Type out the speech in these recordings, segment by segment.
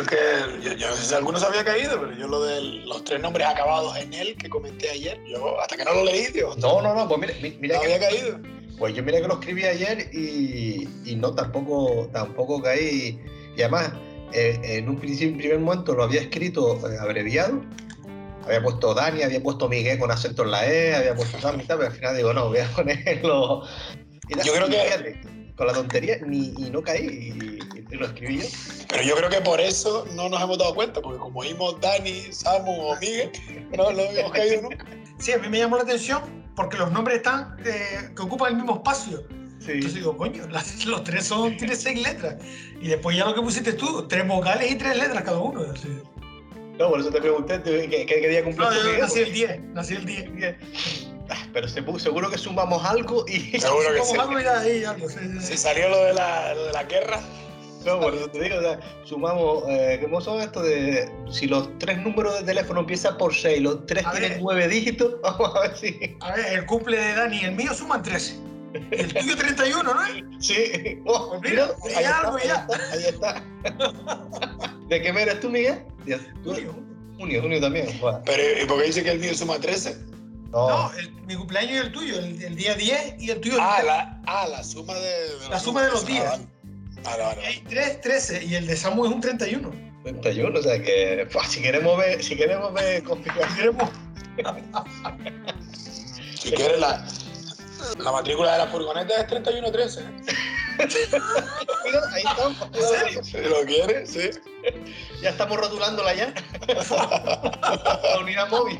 Es que yo, yo no sé si alguno se había caído, pero yo lo de los tres nombres acabados en él que comenté ayer, yo hasta que no lo leí, tío, No, no, no, pues mira, mi- mira no que, había caído. pues yo mira que lo escribí ayer y, y no, tampoco, tampoco caí. Y además, eh, en un principio, en primer momento lo había escrito eh, abreviado. Había puesto Dani, había puesto Miguel con acento en la E, había puesto Sam y tal, pero al final digo, no, voy a ponerlo. Yo creo que- fíjate, con la tontería ni, y no caí y, y lo escribí yo. Pero yo creo que por eso no nos hemos dado cuenta, porque como oímos Dani, Samu o Miguel, no lo hemos caído nunca. Sí, a mí me llamó la atención porque los nombres están eh, que ocupan el mismo espacio. Sí. Entonces digo, coño, las- los tres son, tienen seis letras. Y después ya lo que pusiste tú, tres vocales y tres letras cada uno. así. No, por eso te pregunté ¿qué, qué, qué día cumplió No, yo nací el 10, nací el 10. Ah, Pero seguro que sumamos algo y. Seguro que sí. algo ya ahí, algo. sí, sí, Si salió lo de la, lo de la guerra, No, por eso te digo, o sea, sumamos, eh, ¿cómo son esto de si los tres números de teléfono empiezan por 6, los tres A tienen ver. nueve dígitos? Vamos a ver si. A ver, el cumple de Dani y el mío suman 13. Y el tuyo 31, ¿no? Sí. Oh, Pues mira, ahí, ya está, algo, ahí ya. está, ahí está. ¿De qué mes eres tú, Miguel? Junio. Junio, junio también. Joder. pero ¿y por qué dice que el mío suma 13? No, No, el- mi cumpleaños y el tuyo, el, el día 10 y el tuyo el Ah, 10. la, ah, la suma de, de los La suma de los días. Ah, Vale, vale, vale. Hay 3, 13 y el de Samu es un 31. 31, o sea que. fua, si queremos ver, si queremos ver configuración. Si quieres, la, la matrícula de la furgoneta es 3113. Ahí estamos. Si lo quieres, sí. Ya estamos rotulándola ya. La unidad móvil.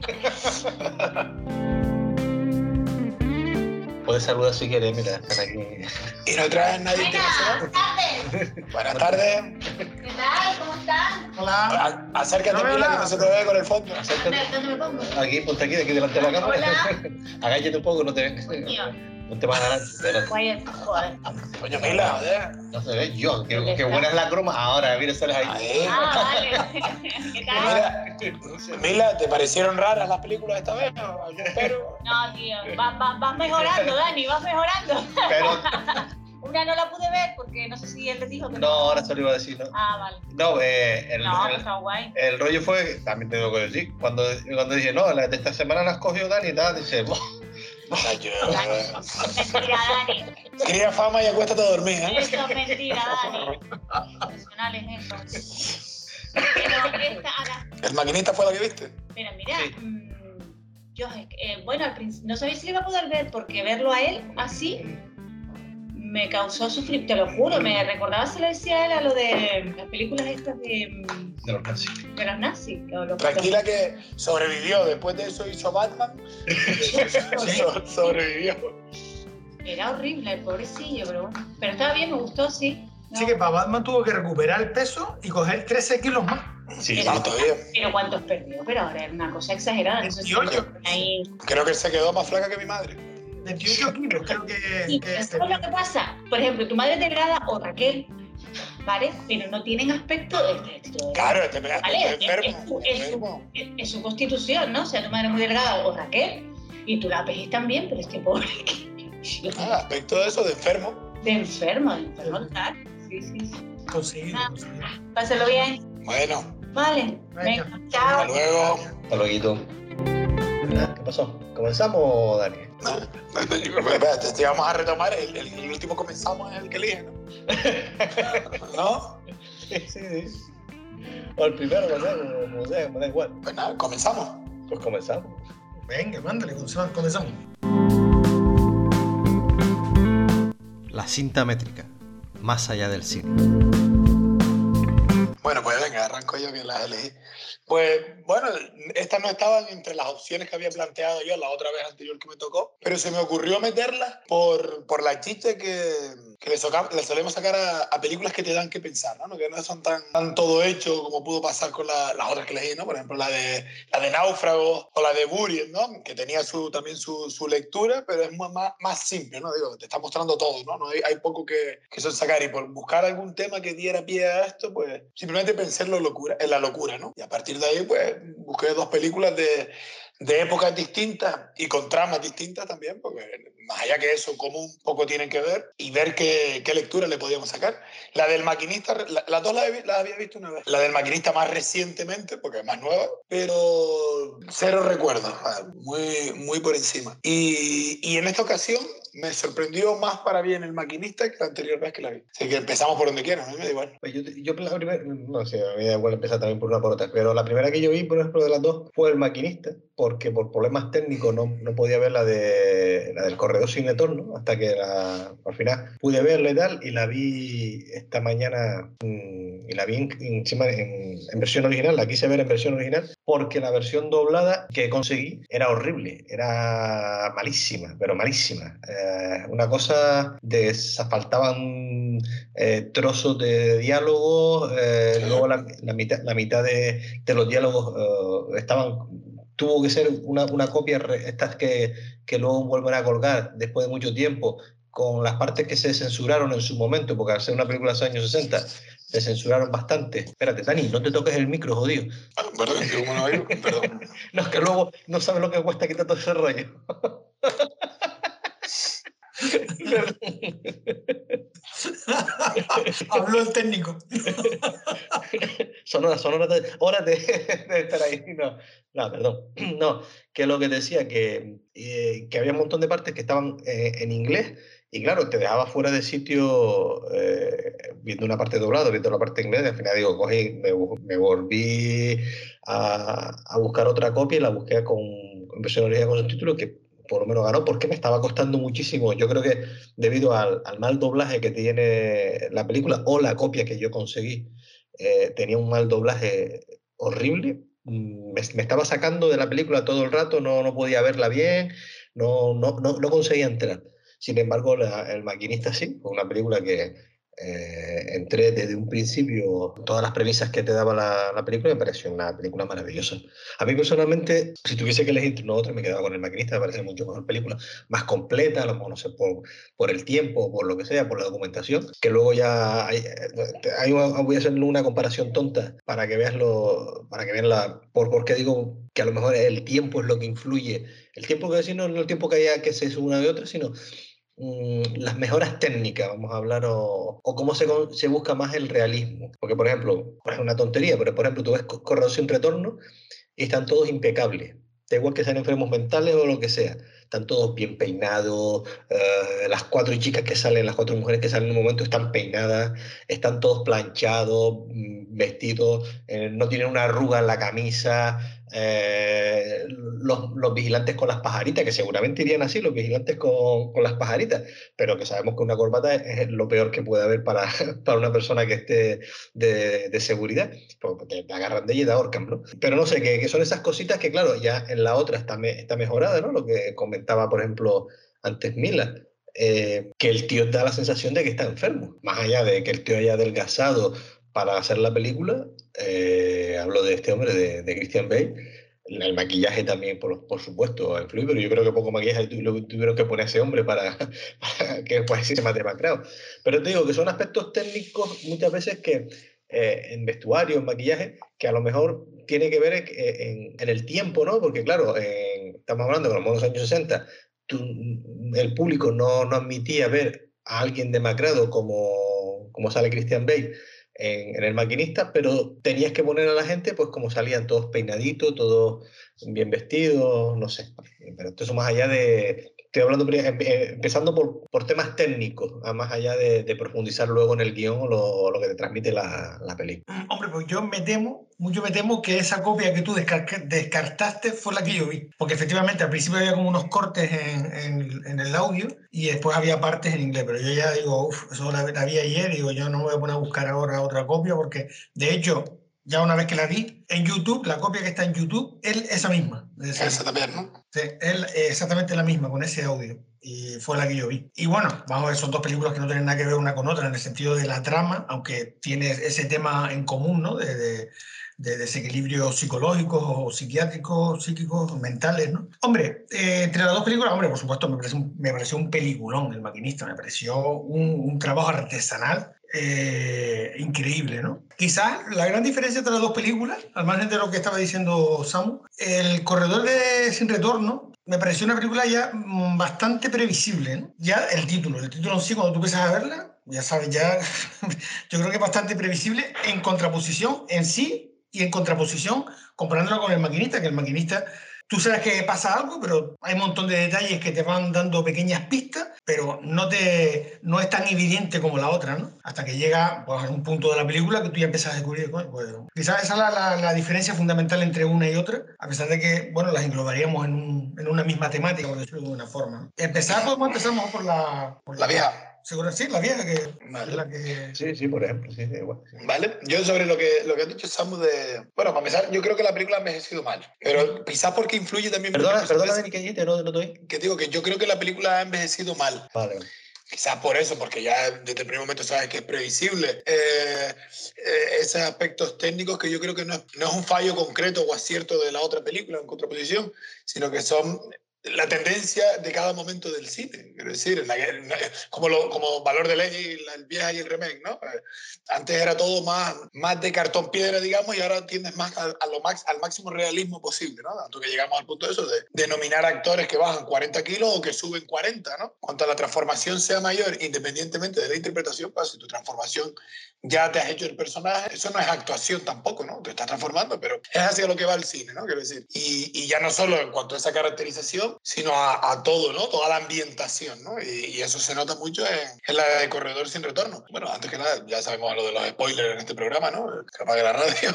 Puedes saludar si quieres, mira, están aquí. Y no traes nadie. Buenas tardes. Buenas tardes. ¿Qué tal? ¿Cómo están? Hola. A- Acércate, No mira, que no se te ve con el fondo. ¿Dónde, dónde me pongo? Aquí, ponte aquí, de aquí delante de la cámara. Hola. Agállate un poco, no te ves. No te vas a ganar. Joder. Coño, Mila, no se ve yo. Qué, qué buena es la croma. Ahora, mira, sales ahí. Ahí. Ah, vale. ¿Qué tal? Mira, Mila, ¿te parecieron raras las películas esta vez? ¿O algún pero? No, tío, vas, vas- vas mejorando, Dani, vas mejorando. Pero Una no la pude ver porque no sé si él le dijo que no, ahora se lo iba a decir, ¿no? Ah, vale. No, eh, el, No, el- está guay. el rollo fue, también tengo que decir, cuando, cuando dije, no, la de esta semana la has cogido Dani y tal, dice, "Buah, Ay, yo- Mentira, Dani. Cría fama y acuéstate a dormir, ¿eh? Eso es mentira, Dani. Eso. Pero esta, ¿El maquinista fue la que viste? Mira, mira, Sí. mm, yo, eh, bueno, al principio no sabía si le iba a poder ver porque verlo a él así me causó sufrir, te lo juro, me recordaba, se lo decía a él a lo de las películas estas de, mm, de los nazis. de los nazis. o los- Tranquila que sobrevivió. Después de eso hizo Batman. So- sobrevivió. Era horrible, el pobrecillo, pero bueno. Pero estaba bien, me gustó, sí. No, Así que para Batman tuvo que recuperar el peso y coger 13 kilos más. Sí, Pero- todavía. Pero cuántos perdió, pero ahora es una cosa exagerada. no sé si 28. ahí. Creo que se quedó más flaca que mi madre. 28 kilos, creo que. Sí, que eso es lo que pasa. Por ejemplo, tu madre es delgada o Raquel, ¿vale? Pero no tienen aspecto de este. Claro, este Vale, enfermo. es- es- es- enfermo. es, es su constitución, ¿no? O sea, tu madre es muy delgada o Raquel, y tú la ves también, pero este pobre que Ah, aspecto de eso, de enfermo. de enfermo, de enfermo total. Sí, sí, sí. Conseguido, conseguido. Pásalo bien. Bueno, Vale. Venga. Venga, hasta chao. luego. Hasta luego. ¿Qué pasó? ¿Comenzamos, Dani? Espérate, te vamos a retomar. El, el- el último comenzamos es el que elige, ¿no? ¿No? Sí, sí, sí. O el primero, no sé, como sea, me da igual. Pues nada, comenzamos. Pues comenzamos. Venga, mándale, comenzamos. comenzamos. La cinta métrica, más allá del cine. Bueno, pues venga, arranco yo que las elegí. Pues bueno, estas no estaban entre las opciones que había planteado yo la otra vez anterior que me tocó, pero se me ocurrió meterlas por, por la chicha que, que le, soca- le solemos sacar a, a películas que te dan que pensar, ¿no? Que no son tan, tan todo hecho como pudo pasar con la- las otras que elegí, ¿no? Por ejemplo, la de, la de Náufragos o la de Buried, ¿no? Que tenía su, también su, su lectura, pero es más, más simple, ¿no? Digo, te está mostrando todo, ¿no? no hay, hay poco que, que son sacar y por buscar algún tema que diera pie a esto, pues simplemente pensé en, lo locura, en la locura, ¿no? Y a partir de ahí, pues busqué dos películas de, de épocas distintas y con tramas distintas también, porque más allá que eso, como un poco tienen que ver y ver qué, qué lectura le podíamos sacar. La del maquinista, la- las dos las, las había visto una vez. La del maquinista más recientemente, porque es más nueva, pero cero recuerdos, muy, muy por encima. Y, y en esta ocasión me sorprendió más para bien el maquinista que la anterior vez que la vi. Así que empezamos por donde quieran, a mí me da igual. Pues yo, yo la primera, no sé, me da igual empezar también por una por otra, pero la primera que yo vi, por ejemplo, de las dos fue el maquinista, porque por problemas técnicos no, no podía ver la, de, la del corredor sin retorno, hasta que la- al final pude verla y tal, y la vi esta mañana, mm, y la vi en, encima en, en versión original, la quise ver en versión original, porque la versión doblada que conseguí era horrible, era malísima, pero malísima. Eh, una cosa de faltaban eh, trozos de diálogos, eh, luego la, la mitad, la mitad de, de los diálogos eh, estaban tuvo que ser una, una copia, estas que, que luego vuelven a colgar después de mucho tiempo, con las partes que se censuraron en su momento, porque al ser una película de los años 60, se censuraron bastante. Espérate, Dani, no te toques el micro, jodido. Ah, Perdón, que como no oigo, perdón. No, es que luego no sabes lo que cuesta quitar todo ese rollo. Habló el técnico. Sonora, sonora, de- horas de, de estar ahí. No, no, perdón. No, que lo que decía, que, eh, que había un montón de partes que estaban eh, en inglés y claro, te dejaba fuera de sitio eh, viendo una parte doblada, viendo la parte en inglés. Al final digo, cogí, me, me volví a, a buscar otra copia y la busqué con, versión original con subtítulos que por lo menos ganó porque me estaba costando muchísimo. Yo creo que debido al, al mal doblaje que tiene la película o la copia que yo conseguí, eh, tenía un mal doblaje horrible. Mm, Me, estaba sacando de la película todo el rato, no, no podía verla bien, no, no, no, no conseguía entrar. Sin embargo, El maquinista sí, una película que eh, entré desde un principio, todas las premisas que te daba la, la película, me pareció una película maravillosa. A mí personalmente, si tuviese que elegir una otra, me quedaba con El maquinista, me parece mucho mejor película, más completa, a lo mejor no sé, por, por el tiempo, por lo que sea, por la documentación, que luego ya hay, voy a hacer una comparación tonta para que veas lo, para que vean la, por, por qué digo que a lo mejor el tiempo es lo que influye. El tiempo que decir no es el tiempo que haya que se una de otra, sino las mejoras técnicas, vamos a hablar, o, cómo se, busca más el realismo. Porque, por ejemplo, es una tontería, pero por ejemplo, tú ves Co- Corredor sin retorno y están todos impecables. Da igual que sean enfermos mentales o lo que sea. Están todos bien peinados. eh, las cuatro chicas que salen, las cuatro mujeres que salen en un momento están peinadas. Están todos planchados, mm, vestidos. eh, no tienen una arruga en la camisa. Eh, los, los vigilantes con las pajaritas, que seguramente irían así, los vigilantes con, con las pajaritas. Pero que sabemos que una corbata es, lo peor que puede haber para, para una persona que esté de, de seguridad. Porque te, te agarran de ella y te ahorcan, ¿no? Pero no sé, que, que son esas cositas que, claro, ya en la otra está, me- está mejorada, ¿no? Lo que comentaba, por ejemplo, antes Mila. eh, que el tío da la sensación de que está enfermo. Más allá de que el tío haya adelgazado para hacer la película, eh, hablo de este hombre, de, de Christian Bale, el maquillaje también, por, por supuesto, influye, pero yo creo que poco maquillaje tuvieron que poner a ese hombre para, para que fuese más demacrado. Pero te digo que son aspectos técnicos muchas veces que eh, en vestuario, en maquillaje, que a lo mejor tiene que ver en, en- en el tiempo, ¿no? Porque claro, en- estamos hablando de los años 60, tú- el público no, no admitía ver a alguien demacrado como, como sale Christian Bale en, El Maquinista, pero tenías que poner a la gente pues como salían todos peinaditos, todos bien vestidos, no sé. Pero esto es más allá de... Estoy hablando em- eh, empezando por, por temas técnicos, más allá de, de profundizar luego en el guion o lo, lo que te transmite la, la película. Mm, Hombre, pues yo me temo, mucho me temo que esa copia que tú descartaste fue la que yo vi. Porque efectivamente al principio había como unos cortes en, en- en el audio y después había partes en inglés. Pero yo ya digo, uff, eso la, la vi ayer digo, yo no me voy a poner a buscar ahora otra copia porque de hecho, ya una vez que la vi en YouTube, la copia que está en YouTube, es esa misma. Es Esa también, ¿no? Sí, él, eh, exactamente la misma, con ese audio. Y fue la que yo vi. Y bueno, vamos a ver, son dos películas que no tienen nada que ver una con otra en el sentido de la trama, aunque tiene ese tema en común, ¿no? De, de, de desequilibrios psicológicos o psiquiátricos, psíquicos, mentales, ¿no? Hombre, eh, entre las dos películas, hombre, por supuesto, me pareció me pareció un peliculón El Maquinista, me pareció un, un trabajo artesanal eh, increíble, ¿no? Quizás la gran diferencia entre las dos películas, al margen de lo que estaba diciendo Samu, El Corredor de Sin Retorno me pareció una película ya mm, bastante previsible, ¿no? Ya el título, el título en sí, cuando tú empiezas a verla, ya sabes, ya yo creo que bastante previsible en contraposición en sí y en contraposición comparándola con el maquinista, que el maquinista tú sabes que pasa algo, pero hay un montón de detalles que te van dando pequeñas pistas, pero no, te, no es tan evidente como la otra, ¿no? Hasta que llega pues, a un punto de la película que tú ya empiezas a descubrir. Pues, quizás esa es la, la, diferencia fundamental entre una y otra, a pesar de que, bueno, las englobaríamos en, un, en una misma temática, por decirlo de alguna forma. Empezar, empezamos por la... Por la, la vieja. Seguro, sí, la vieja que, la que... Sí, sí, por ejemplo, sí, igual. Vale, yo sobre lo que, lo que has dicho, Samu, de... Bueno, para empezar, yo creo que la película ha envejecido mal, pero quizás porque influye también... Perdona, perdona, Dani, que no, no estoy... Que digo que yo creo que la película ha envejecido mal. Vale. Quizás por eso, porque ya desde el primer momento sabes que es previsible. Eh, eh, esos aspectos técnicos que yo creo que no es, no es un fallo concreto o acierto de la otra película en contraposición, sino que son la tendencia de cada momento del cine. Quiero decir, como, lo, como valor de ley, el vieja y el remake, ¿no? Eh, antes era todo más, más de cartón piedra, digamos, y ahora tienes más a, lo al máximo realismo posible, ¿no? Tanto que llegamos al punto de eso, de denominar actores que bajan 40 kilos o que suben 40, ¿no? Cuanto la transformación sea mayor, independientemente de la interpretación, pues si tu transformación ya te has hecho el personaje, eso no es actuación tampoco, ¿no? Te estás transformando, pero es hacia lo que va el cine, ¿no? Quiero decir, y, y ya no solo en cuanto a esa caracterización, sino a, a todo, ¿no? Toda la ambientación, ¿no? Y, y eso se nota mucho en, en, la de Corredor sin Retorno. Bueno, antes que nada, ya sabemos lo de los spoilers en este programa, ¿no? Que apague la radio.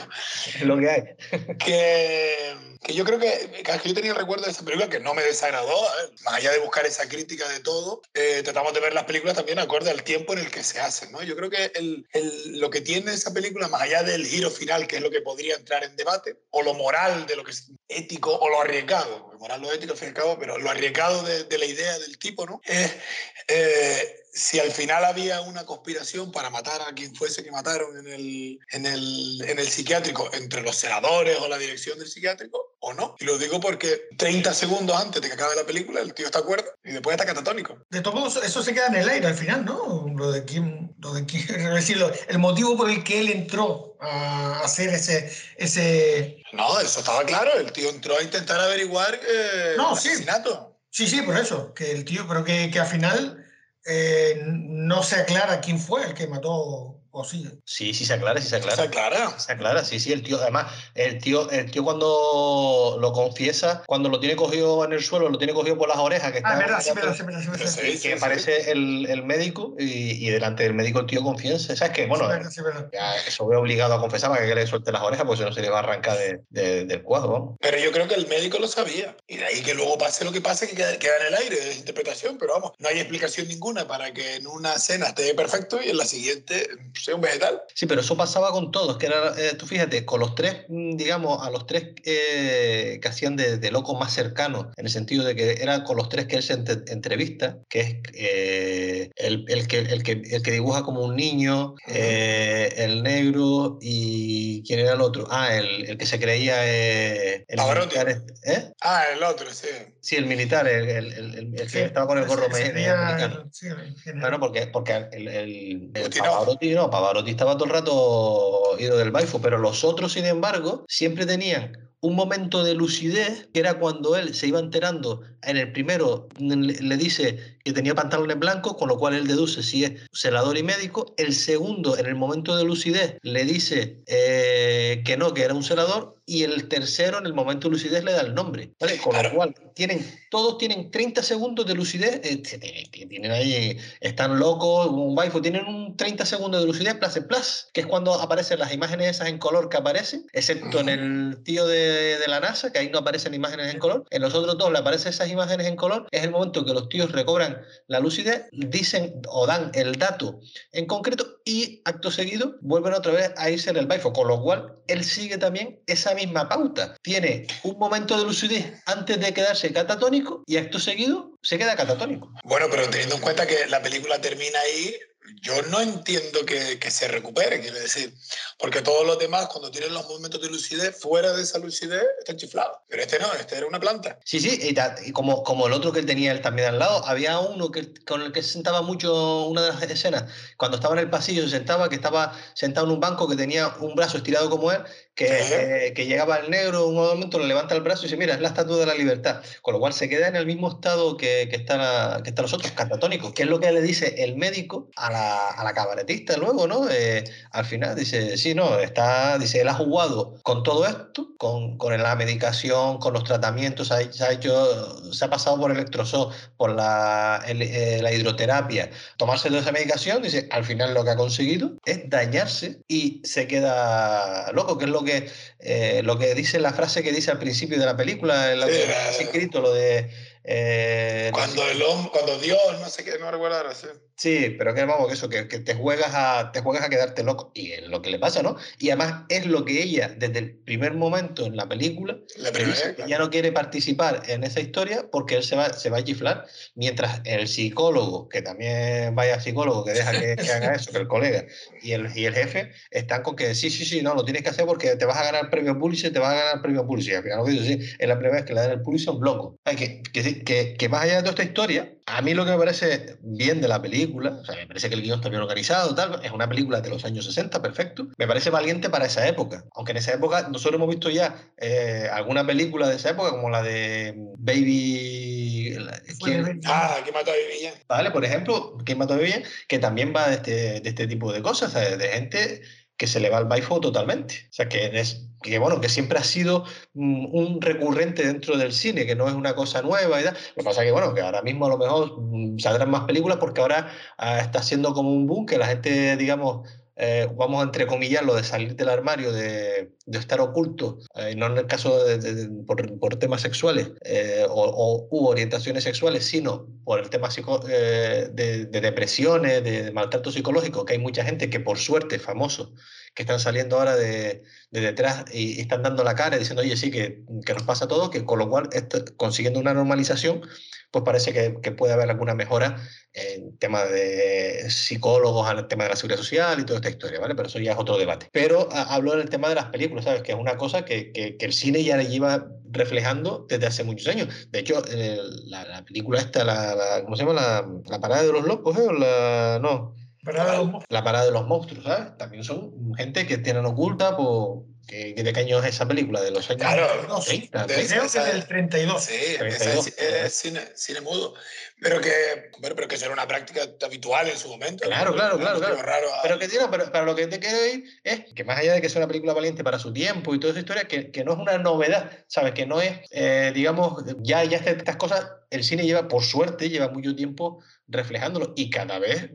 Lo que hay. que, que yo creo que, que yo tenía el recuerdo de esa película que no me desagradó, ver, más allá de buscar esa crítica de todo, eh, tratamos de ver las películas también acorde al tiempo en el que se hacen, ¿no? Yo creo que el, el, lo que tiene esa película, más allá del giro final, que es lo que podría entrar en debate, o lo moral de lo que es ético, o lo arriesgado, moral, lo ético, al fin y al cabo, pero lo arriesgado de, la idea del tipo, ¿no? Es eh, si al final había una conspiración para matar a quien fuese que mataron en el, en el, en el psiquiátrico, entre los senadores o la dirección del psiquiátrico, o no. Y lo digo porque 30 segundos antes de que acabe la película, el tío está acuerdo y después está catatónico. De todos modos, eso se queda en el aire al final, ¿no? Lo de quién, lo de quién, es decir, el motivo por el que él entró a hacer ese, ese... No, eso estaba claro. El tío entró a intentar averiguar eh, no, el asesinato. Sí, sí, por eso. Que el tío, pero que, que al final eh, no se aclara quién fue el que mató ¿O sí? Sí, sí se aclara, sí se aclara. ¿Se aclara? Se aclara, sí, sí. El tío, además, el tío, el tío cuando lo confiesa, cuando lo tiene cogido en el suelo, lo tiene cogido por las orejas. Que ah, verdad, sí, verdad, sí, verdad, sí, verdad. Que, que aparece el, el, médico y, y, delante del médico el tío confiesa. ¿Sabes qué? Bueno, sí, ya eso voy obligado a confesar para que le suelte las orejas, porque si no se le va a arrancar de, de, del cuadro. Pero yo creo que el médico lo sabía. Y de ahí que luego pase lo que pase, que queda, queda en el aire, de interpretación. Pero vamos, no hay explicación ninguna para que en una escena esté perfecto y en la siguiente sea un vegetal. Sí, pero eso pasaba con todos, que era, eh, tú fíjate, con los tres, digamos, a los tres eh, que hacían de, de locos más cercanos, en el sentido de que era con los tres que él se ent entrevista, que es eh, el, el, que, el, que, el que dibuja como un niño, uh -huh. el negro y ¿quién era el otro? Ah, el, el que se creía el militar, ¿eh? Ah, el otro, sí. Sí, el militar, el, el, el sí, que estaba con el gorro americano. Sí, bueno, porque, porque el, el, el Pavarotti, no, Pavarotti estaba todo el rato ido del baifo, pero los otros, sin embargo, siempre tenían un momento de lucidez, que era cuando él se iba enterando, en el primero le dice que tenía pantalones blancos, con lo cual él deduce si es celador y médico, el segundo, en el momento de lucidez, le dice eh, que no, que era un celador, y el tercero, en el momento de lucidez, le da el nombre, ¿vale? Con claro. lo cual, tienen, todos tienen 30 segundos de lucidez, eh, tienen ahí, están locos, un waifu, tienen un 30 segundos de lucidez, plus plus, que es cuando aparecen las imágenes esas en color que aparecen, excepto uh -huh. en el tío de, de, la NASA, que ahí no aparecen imágenes en color, en los otros dos le aparecen esas imágenes en color, es el momento que los tíos recobran la lucidez, dicen o dan el dato en concreto y acto seguido vuelven otra vez a irse en el baifo, con lo cual él sigue también esa misma pauta. Tiene un momento de lucidez antes de quedarse catatónico y acto seguido se queda catatónico. Bueno, pero teniendo en cuenta que la película termina ahí, yo no entiendo que, que, se recupere, quiero decir, porque todos los demás, cuando tienen los momentos de lucidez, fuera de esa lucidez, están chiflados. Pero este no, este era una planta. Sí, sí, y, como, como el otro que tenía él también al lado, había uno que, con el que se sentaba mucho una de las escenas, cuando estaba en el pasillo, se sentaba, que estaba sentado en un banco, que tenía un brazo estirado como él, que, que, llegaba el negro, un momento le levanta el brazo y dice, mira, es la estatua de la libertad. Con lo cual se queda en el mismo estado que, que, está, que están los otros, catatónicos, que es lo que le dice el médico a la, a la cabaretista luego, ¿no? Eh, al final dice, sí, no, está, dice, él ha jugado con todo esto, con, con la medicación, con los tratamientos, se ha, se ha hecho, se ha pasado por el electroshock, por la, el, eh, la hidroterapia, tomarse toda esa medicación, dice, al final lo que ha conseguido es dañarse y se queda loco, que es lo que, eh, lo que dice la frase que dice al principio de la película, el sí, escrito, lo de eh, cuando, el hombre, cuando Dios, no sé qué, no recuerdo ahora, sí. Sí, pero que vamos, eso, que, que, te, juegas a, te juegas a quedarte loco. Y es lo que le pasa, ¿no? Y además es lo que ella, desde el primer momento en la película, la primera, dice claro. ya no quiere participar en esa historia porque él se va, se va a chiflar. Mientras el psicólogo, que también vaya psicólogo, que deja que, que haga eso, que el colega y el, y el jefe están con que sí, sí, sí, no, lo tienes que hacer porque te vas a ganar el premio Pulitzer, te vas a ganar el premio Pulitzer. Y al final lo que dice, sí, es la primera vez que le dan el Pulitzer a un loco. Que, que, que, que más allá de toda esta historia, a mí lo que me parece bien de la película, o sea, me parece que el guion está bien organizado, tal, es una película de los años 60, perfecto, me parece valiente para esa época, aunque en esa época nosotros hemos visto ya eh, alguna película de esa época, como la de Baby... ¿Quién? Ah, que mató a Baby Vale, por ejemplo, ¿Quién mató a Baby que también va de este, de este tipo de cosas, de, de gente que se le va el baifo totalmente. O sea, que, es, que, bueno, que siempre ha sido un recurrente dentro del cine, que no es una cosa nueva y tal. Lo que pasa es que, bueno, que ahora mismo a lo mejor saldrán más películas porque ahora uh, está siendo como un boom que la gente, digamos, eh, vamos a entrecomillar lo de salir del armario, de, de estar oculto, eh, no en el caso de, por, por, temas sexuales eh, o, u orientaciones sexuales, sino por el tema psico, eh, de, depresiones, de, maltrato psicológico, que hay mucha gente que por suerte, famosos, que están saliendo ahora de, detrás y, y, están dando la cara y diciendo, oye, sí, que, que nos pasa todo, que con lo cual, esto, consiguiendo una normalización, pues parece que, que, puede haber alguna mejora en tema de psicólogos, en tema de la seguridad social y toda esta historia, ¿vale? Pero eso ya es otro debate. Pero a, hablo del tema de las películas, ¿sabes? Que es una cosa que, que, que el cine ya le lleva reflejando desde hace muchos años. De hecho, la, la, película esta, la, la, ¿cómo se llama? La, la parada de los locos, ¿eh? La, no. Parada de los la parada de los monstruos, ¿sabes? También son gente que tienen oculta por ¿Qué, ¿Qué, de qué año es esa película? ¿De los años claro, 30? De, creo que del 32. Sí, 32. Es, es, cine, cine, mudo. Pero que, bueno, pero que será una práctica habitual en su momento. Claro, ¿no? claro, claro. claro. Raro a... Pero que tío, pero para lo que te quiero ir es que más allá de que sea una película valiente para su tiempo y toda esa historia, que, que no es una novedad, ¿sabes? Que no es, eh, digamos, ya, ya estas cosas, el cine lleva, por suerte, lleva mucho tiempo reflejándolo y cada vez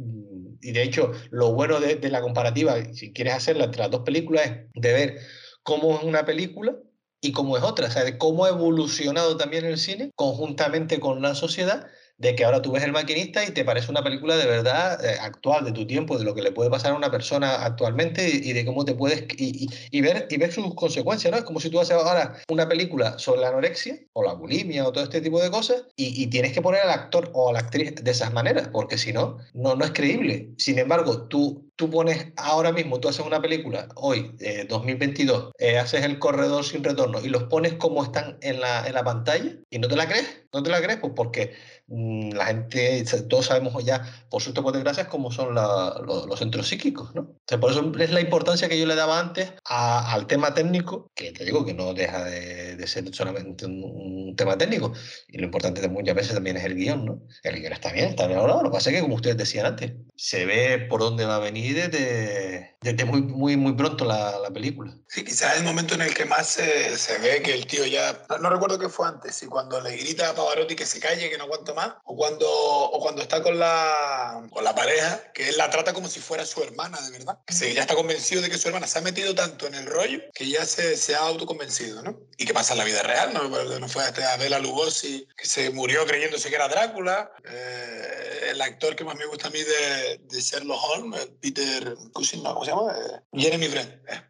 y de hecho lo bueno de, la comparativa, si quieres hacerla entre las dos películas, es de ver cómo es una película y cómo es otra, o sea, de cómo ha evolucionado también el cine conjuntamente con la sociedad, de que ahora tú ves el maquinista y te parece una película de verdad eh, actual, de tu tiempo, de lo que le puede pasar a una persona actualmente y, de cómo te puedes y, y, ver, y ver sus consecuencias, ¿no? Es como si tú haces ahora una película sobre la anorexia o la bulimia o todo este tipo de cosas y, tienes que poner al actor o a la actriz de esas maneras, porque si no, no, no es creíble. Sin embargo, tú tú pones ahora mismo, tú haces una película hoy, eh, 2022, eh, haces el corredor sin retorno y los pones como están en la, en la pantalla y no te la crees, no te la crees, pues porque la gente, todos sabemos ya, por suerte, por desgracia, cómo son la, los, los, centros psíquicos, ¿no? O sea, por eso es la importancia que yo le daba antes a, al tema técnico, que te digo que no deja de, de ser solamente un, un, tema técnico, y lo importante muchas veces también es el guion, ¿no? El guion está bien, está bien ahora, lo que pasa es que, como ustedes decían antes, se ve por dónde va a venir desde, desde muy, muy, muy pronto la, la, película. Sí, quizás el momento en el que más se, se ve que el tío ya. No, no, recuerdo qué fue antes, si cuando le grita a Pavarotti que se calle, que no aguanto más, o cuando, o cuando está con la, con la pareja, que él la trata como si fuera su hermana, de verdad. Que se, ya está convencido de que su hermana se ha metido tanto en el rollo que ya se, se ha autoconvencido, ¿no? Y que pasa en la vida real, ¿no? No fue hasta a Bela Lugosi que se murió creyéndose que era Drácula. Eh, el actor que más me gusta a mí de, de Sherlock Holmes, Peter Cushing, ¿no? ¿cómo se llama? Eh, Jeremy Brent. Eh.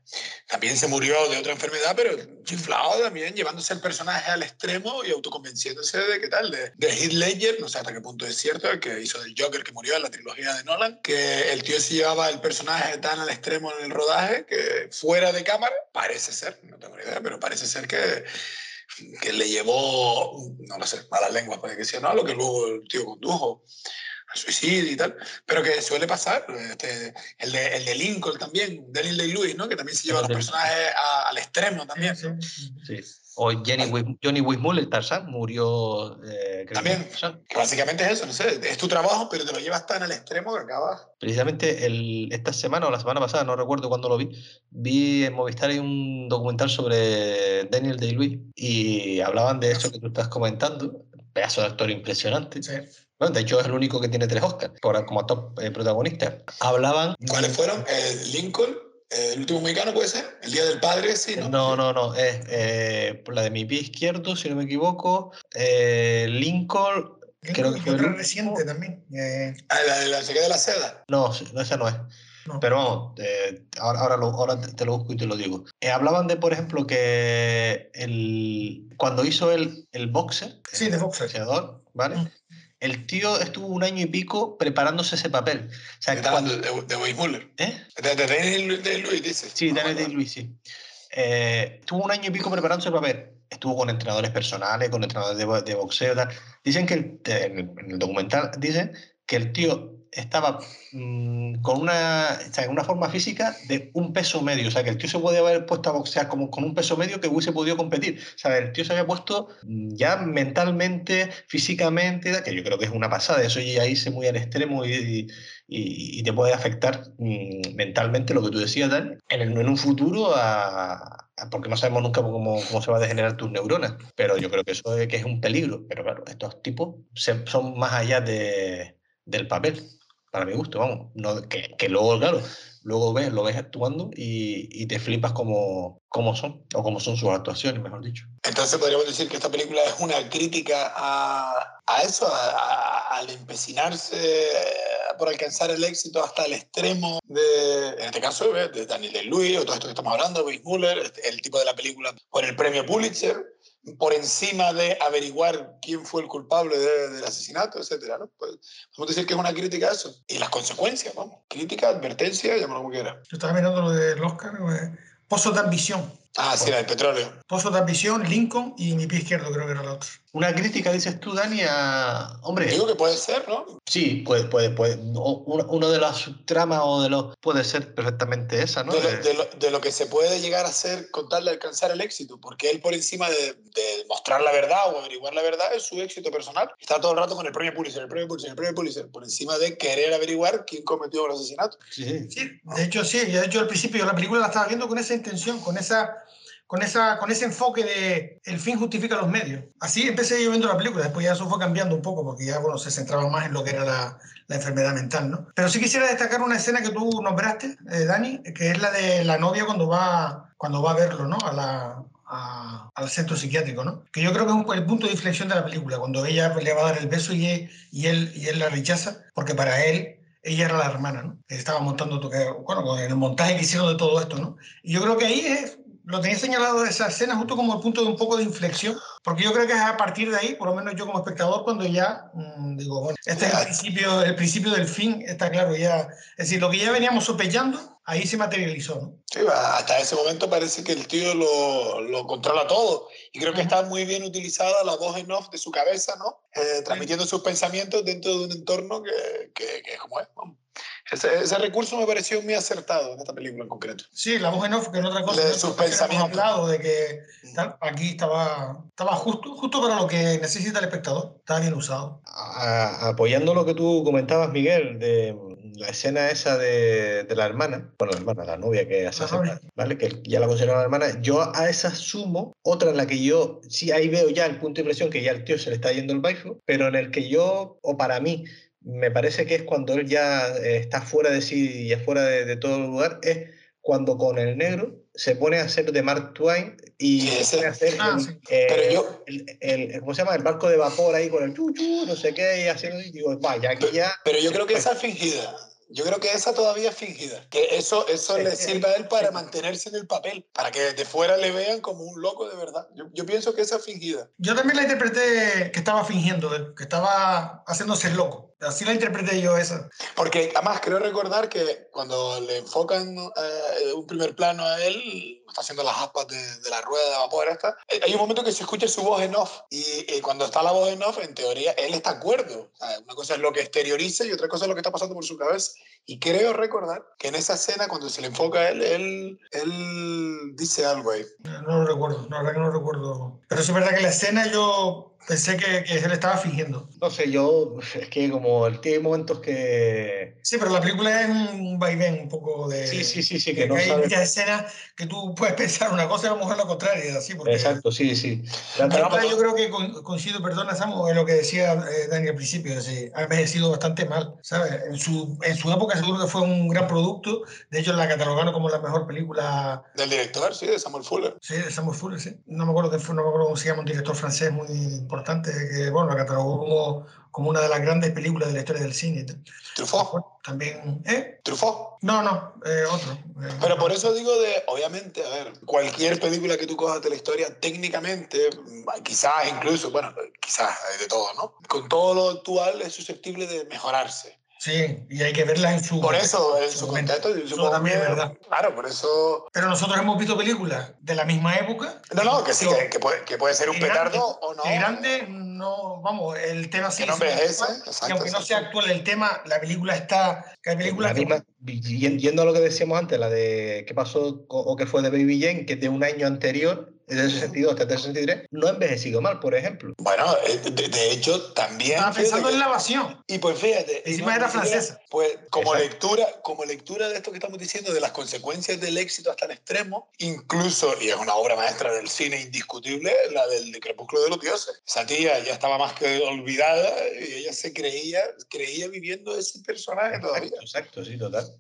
También se murió de otra enfermedad, pero chiflado también, llevándose el personaje al extremo y autoconvenciéndose de qué tal, de, de Heath Ledger, no sé hasta qué punto es cierto, el que hizo del Joker que murió en la trilogía de Nolan, que el tío se llevaba el personaje tan al extremo en el rodaje que fuera de cámara, parece ser, no tengo ni idea, pero parece ser que que le llevó, no lo sé, malas lenguas puede que sea, ¿no? Lo que luego el tío condujo suicidio y tal, pero que suele pasar. Este, el, de, el de Lincoln también, Daniel Day-Lewis, ¿no? Que también se lleva a los personajes a- al extremo también. ¿no? Sí. O Jenny Johnny Weissmuller, Tarzán, murió. eh, creo También. Que básicamente es eso, no sé, es tu trabajo, pero te lo llevas tan al extremo que acabas. Precisamente el, esta semana o la semana pasada, no recuerdo cuándo lo vi, vi en Movistar hay un documental sobre Daniel Day-Lewis y hablaban de eso que tú estás comentando. Pedazo de actor impresionante. Sí. Bueno, de hecho, es el único que tiene tres Oscars por, como top eh, protagonista. Hablaban. ¿Cuáles fueron? Eh, Lincoln, eh, el último mexicano puede ser, el Día del Padre, sí, ¿no? No, no, no. Es eh, la de mi pie izquierdo, si no me equivoco. eh, Lincoln. Creo que fue el otra reciente también. eh, Ah, la de la sequía de la seda. No, no, esa no es. no. Pero vamos, eh, ahora, ahora, lo- ahora te, te lo busco y te lo digo. Eh, hablaban de, por ejemplo, que el, cuando hizo el, el boxer, Sí, de boxer. boxeador, ¿vale? Mm. El tío estuvo un año y pico preparándose ese papel. O sea, De, cuando, de, de Weissmuller. ¿eh? De, de Daniel Day-Lewis, dices. Sí, Ah, Daniel. Day-Lewis, sí. Eh, estuvo un año y pico preparándose el papel. Estuvo con entrenadores personales, con entrenadores de, bo- de boxeo. tal. Dicen que el, en el documental dicen que el tío estaba mm, con una, o sea, una forma física de un peso medio. O sea, que el tío se podía haber puesto a boxear como, con un peso medio que hubiese podido competir. O sea, el tío se había puesto mm, ya mentalmente, físicamente, que yo creo que es una pasada. Eso ya irse muy al extremo y, y- te puede afectar mm, mentalmente lo que tú decías, Dan, en, en un futuro, porque no sabemos nunca cómo, cómo se va a degenerar tus neuronas. Pero yo creo que eso es, que es un peligro. Pero claro, estos tipos son más allá de, del papel, para mi gusto, vamos. No, que, que luego, claro, luego ves, lo ves actuando y, y te flipas como, como son, o como son sus actuaciones, mejor dicho. Entonces podríamos decir que esta película es una crítica a, a eso, a- a- al empecinarse por alcanzar el éxito hasta el extremo de, en este caso, de Daniel Day-Lewis, o todo esto que estamos hablando, Weiss Muller, el tipo de la película por el premio Pulitzer, por encima de averiguar quién fue el culpable de- del asesinato, etcétera, ¿no? Pues, podemos decir que es una crítica a eso. Y las consecuencias, vamos. Crítica, advertencia, llámalo como quiera. Yo estaba mirando lo del Oscar. eh, Pozo de ambición. Ah, sí, la del petróleo. Pozo de ambición, Lincoln y mi pie izquierdo creo que era la otra. Una crítica, dices tú, Dani, a... Hombre, Digo que puede ser, ¿no? Sí, puede, puede, puede. Uno, uno de las subtramas o de los. Puede ser perfectamente esa, ¿no? de, lo, De- lo- de lo que se puede llegar a hacer con tal de alcanzar el éxito, porque él por encima de, de mostrar la verdad o averiguar la verdad es su éxito personal. Está todo el rato con el premio Pulitzer, el premio Pulitzer, el premio Pulitzer, por encima de querer averiguar quién cometió el asesinato. Sí, sí. Sí, de hecho sí, de hecho al principio yo la película la estaba viendo con esa intención, con esa con esa con ese enfoque de el fin justifica los medios. Así empecé yo viendo la película, después ya eso fue cambiando un poco porque ya bueno, se centraba más en lo que era la, la enfermedad mental, ¿no? Pero sí quisiera destacar una escena que tú nombraste, eh, Dani, que es la de la novia cuando va cuando va a verlo, ¿no? A la a- al centro psiquiátrico, ¿no? Que yo creo que es un- el punto de inflexión de la película, cuando ella le va a dar el beso y él, y él, y él la rechaza, porque para él ella era la hermana, ¿no? Estaba montando, bueno, con el montaje que hicieron de todo esto, ¿no? Y yo creo que ahí es, lo tenía señalado esa escena justo como el punto de un poco de inflexión, porque yo creo que es a partir de ahí, por lo menos yo como espectador, cuando ya mm, digo, bueno, este es el principio, el principio del fin, está claro ya. Es decir, lo que ya veníamos sospechando, ahí se materializó, ¿no? Sí, hasta ese momento parece que el tío lo, lo controla todo. Y creo que está muy bien utilizada la voz en off de su cabeza, ¿no? Eh, transmitiendo sus pensamientos dentro de un entorno que, que, que es como es. vamos. Ese, ese recurso me pareció muy acertado en esta película en concreto. Sí, la voz en off, que es otra cosa. De ¿no? sus pensamientos. hablado de que tal, aquí estaba, estaba justo, justo para lo que necesita el espectador. Estaba bien usado. A- apoyando lo que tú comentabas, Miguel, de la escena esa de, de la hermana, bueno, la hermana, la novia que novia. ¿vale? Que ya la considero la hermana. Yo a esa sumo otra en la que yo, sí, ahí veo ya el punto de inflexión que ya el tío se le está yendo el baifo, pero en el que yo, o para mí, me parece que es cuando él ya eh, está fuera de sí y afuera de, de todo lugar, es cuando con el negro se pone a hacer de Mark Twain y Sí, se pone a hacer Ah, el- sí. eh, Pero yo- el, el- ¿cómo se llama? El barco de vapor ahí con el chu chu, no sé qué, y haciendo, y digo, vaya, aquí ya... Pero yo creo que esa es fingida. yo creo que esa todavía es fingida. Que eso, eso le sirve a él para mantenerse en el papel, para que desde fuera le vean como un loco de verdad. Yo, yo pienso que esa es fingida. Yo también la interpreté que estaba fingiendo, que estaba haciéndose el loco. Así la interpreté yo esa. Porque además creo recordar que cuando le enfocan eh, un primer plano a él, está haciendo las aspas de, de la rueda de vapor esta, eh, hay un momento que se escucha su voz en off. Y, y cuando está la voz en off, en teoría, él está acuerdo. O sea, una cosa es lo que exterioriza y otra cosa es lo que está pasando por su cabeza. Y creo recordar que en esa escena, cuando se le enfoca a él, él, él dice algo ahí. No lo recuerdo, la verdad que no lo recuerdo. Pero es verdad que la escena yo pensé que, que él estaba fingiendo. No sé, yo, es que como él tiene momentos que... Sí, pero la película es un vaivén un poco de... Sí, sí, sí, sí, que, que no hay muchas escenas que tú puedes pensar una cosa y a lo mejor la contraria, así, porque... Exacto, sí, sí. La trama- yo creo que con- coincido, perdona Samu, en lo que decía eh, Dani al principio, es decir, ha envejecido bastante mal, ¿sabes? En su, en su época seguro que fue un gran producto, de hecho la catalogaron como la mejor película Del director, sí, de Samuel Fuller. Sí, de Samuel Fuller, sí. No me acuerdo, que fue, no me acuerdo cómo se llama, un director francés muy importante que, bueno, la catalogó como, como una de las grandes películas de la historia del cine. Truffaut. También, ¿eh? Truffaut. No, no, eh, otro. eh, Pero por eso digo de, obviamente, a ver, cualquier película que tú cojas de la historia, técnicamente, mm, quizás incluso, bueno, quizás de todo, ¿no? Con todo lo actual es susceptible de mejorarse. Sí, y hay que verlas en su... Por eso, en su contexto, yo Eso supongo también que- es verdad. Claro, por eso... Pero nosotros hemos visto películas de la misma época. No, no, que sí, que, que puede, que puede ser un que grande- petardo o no. que grande, no, vamos, el tema sí Que no envejece, exacto, Y aunque no sea actual el tema, la película está... Que hay películas La que- misma- y- yendo a lo que decíamos antes, la de qué pasó o qué fue de Baby Jane, que es de un año anterior, es del 62 hasta el 63, no ha envejecido mal, por ejemplo. Bueno, eh, de, de hecho, también... Estaba pensando que- en la evasión. Y pues fíjate. Encima era ni siquiera- francesa. Pues como Exacto. lectura, como lectura de esto que estamos diciendo, de las consecuencias del éxito hasta el extremo, incluso, y es una obra maestra del cine indiscutible, la del de Crepúsculo de los Dioses. Esa tía ya estaba más que olvidada y ella se creía, creía viviendo ese personaje todavía. Exacto, exacto, sí, total.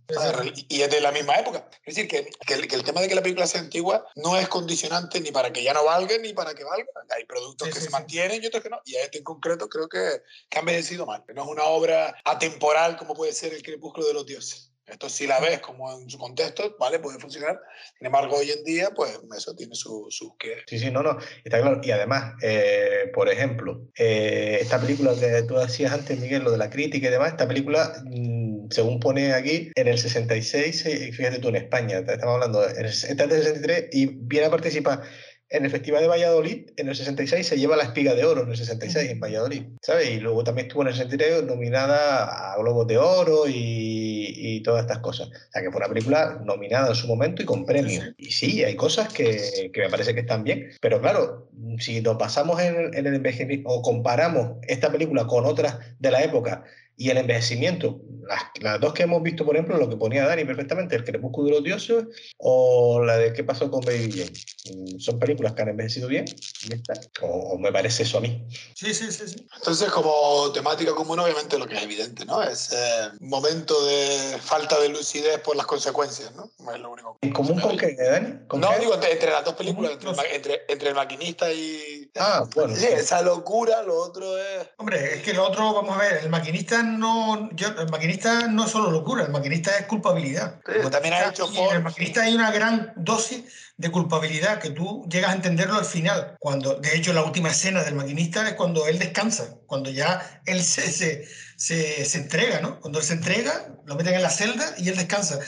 Y es de la misma época. Es decir, que, que el, que el tema de que la película sea antigua no es condicionante ni para que ya no valga ni para que valga. Hay productos Sí, que sí, se sí. mantienen y otros que no. Y a este en concreto creo que, que ha envejecido mal. No es una obra atemporal como puede ser El Crepúsculo de los Dioses. Esto si la ves como en su contexto, ¿vale? Puede funcionar. Sin embargo, hoy en día, pues eso tiene sus su que... Sí, sí, no, no, está claro. Y además, eh, por ejemplo, eh, esta película que tú decías antes, Miguel, lo de la crítica y demás, esta película, mm, según pone aquí, en el 66, eh, fíjate tú, en España, estamos hablando, en el, esta es del 63 y viene a participar en el Festival de Valladolid, en el 66 se lleva la espiga de oro, en el 66 en Valladolid, ¿sabes? Y luego también estuvo en el 63 nominada a Globos de Oro y, y todas estas cosas. O sea, que fue una película nominada en su momento y con premios. Y sí, hay cosas que, que me parece que están bien, pero claro, si nos basamos en, en el envejecimiento o comparamos esta película con otras de la época y el envejecimiento, las, las dos que hemos visto, por ejemplo, lo que ponía Dani perfectamente, El Crepúsculo de los Dioses o la de ¿Qué pasó con Baby Jane? Mm, Son películas que han envejecido bien, y está. O, o me parece eso a mí. Sí, sí, sí, sí. Entonces, como temática común, obviamente lo que es evidente, ¿no? Es eh, momento de falta de lucidez por las consecuencias, ¿no? Es lo único. ¿En común con qué, Dani? ¿Con No, qué? digo, entre, entre las dos películas, entre, no entre, entre el maquinista y... Ah, bueno. Sí, esa locura, lo otro es... Hombre, es que lo otro, vamos a ver, el maquinista no, yo- el maquinista no es solo locura, el maquinista es culpabilidad. Sí, El también ha hecho en por- el maquinista hay una gran dosis de culpabilidad que tú llegas a entenderlo al final. Cuando, de hecho, la última escena del maquinista es cuando él descansa, cuando ya él se, se, se, se entrega, ¿no? Cuando él se entrega, lo meten en la celda y él descansa.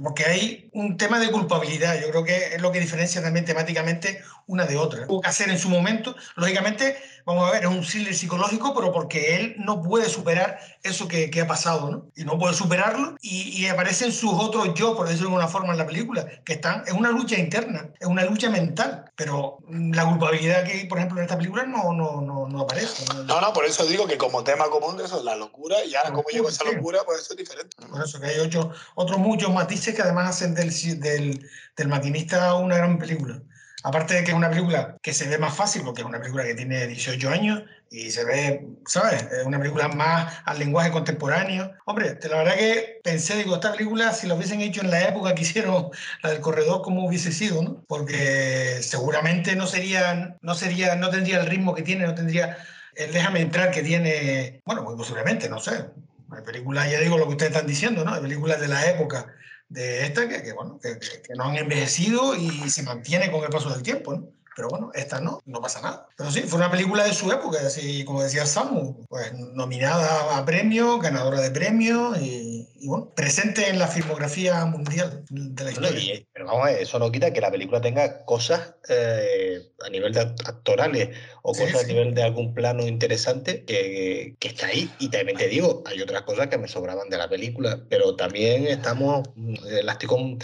Porque hay un tema de culpabilidad, yo creo que es lo que diferencia también temáticamente una de otra. Hacer en su momento, lógicamente, vamos a ver, es un thriller psicológico, pero porque él no puede superar eso que, que ha pasado, ¿no? Y no puede superarlo, y, y aparecen sus otros yo, por decirlo de alguna forma, en la película, que están, es una lucha interna, es una lucha mental, pero mm, la culpabilidad que hay, por ejemplo, en esta película no, no, no, no aparece. ¿no? No, no, por eso digo que como tema común de eso es la locura y ahora llego a esa locura, pues eso es diferente. Por eso que hay ocho, otros muchos matices que además hacen del, del, del maquinista una gran película. Aparte de que es una película que se ve más fácil, porque es una película que tiene 18 años y se ve, ¿sabes? Es una película más al lenguaje contemporáneo. Hombre, la verdad que pensé, digo, esta película, si lo hubiesen hecho en la época que hicieron la del corredor, ¿cómo hubiese sido, no? Porque seguramente no sería, no sería, no tendría el ritmo que tiene, no tendría el déjame entrar que tiene, bueno, pues posiblemente, no sé, Hay películas, ya digo lo que ustedes están diciendo, ¿no? Hay películas de la época de esta que, que bueno, que, que no han envejecido y se mantiene con el paso del tiempo, ¿no? Pero bueno, esta no, no pasa nada. Pero sí, fue una película de su época, así como decía Samu, pues nominada a premio, ganadora de premio y, y bueno, presente en la filmografía mundial de la Bueno, historia. y- pero vamos a eso no quita que la película tenga cosas eh, a nivel de act- actorales o Sí, cosas a sí. nivel de algún plano interesante que, que está ahí. Y también te digo, hay otras cosas que me sobraban de la película, pero también estamos, eh, la estoy, con-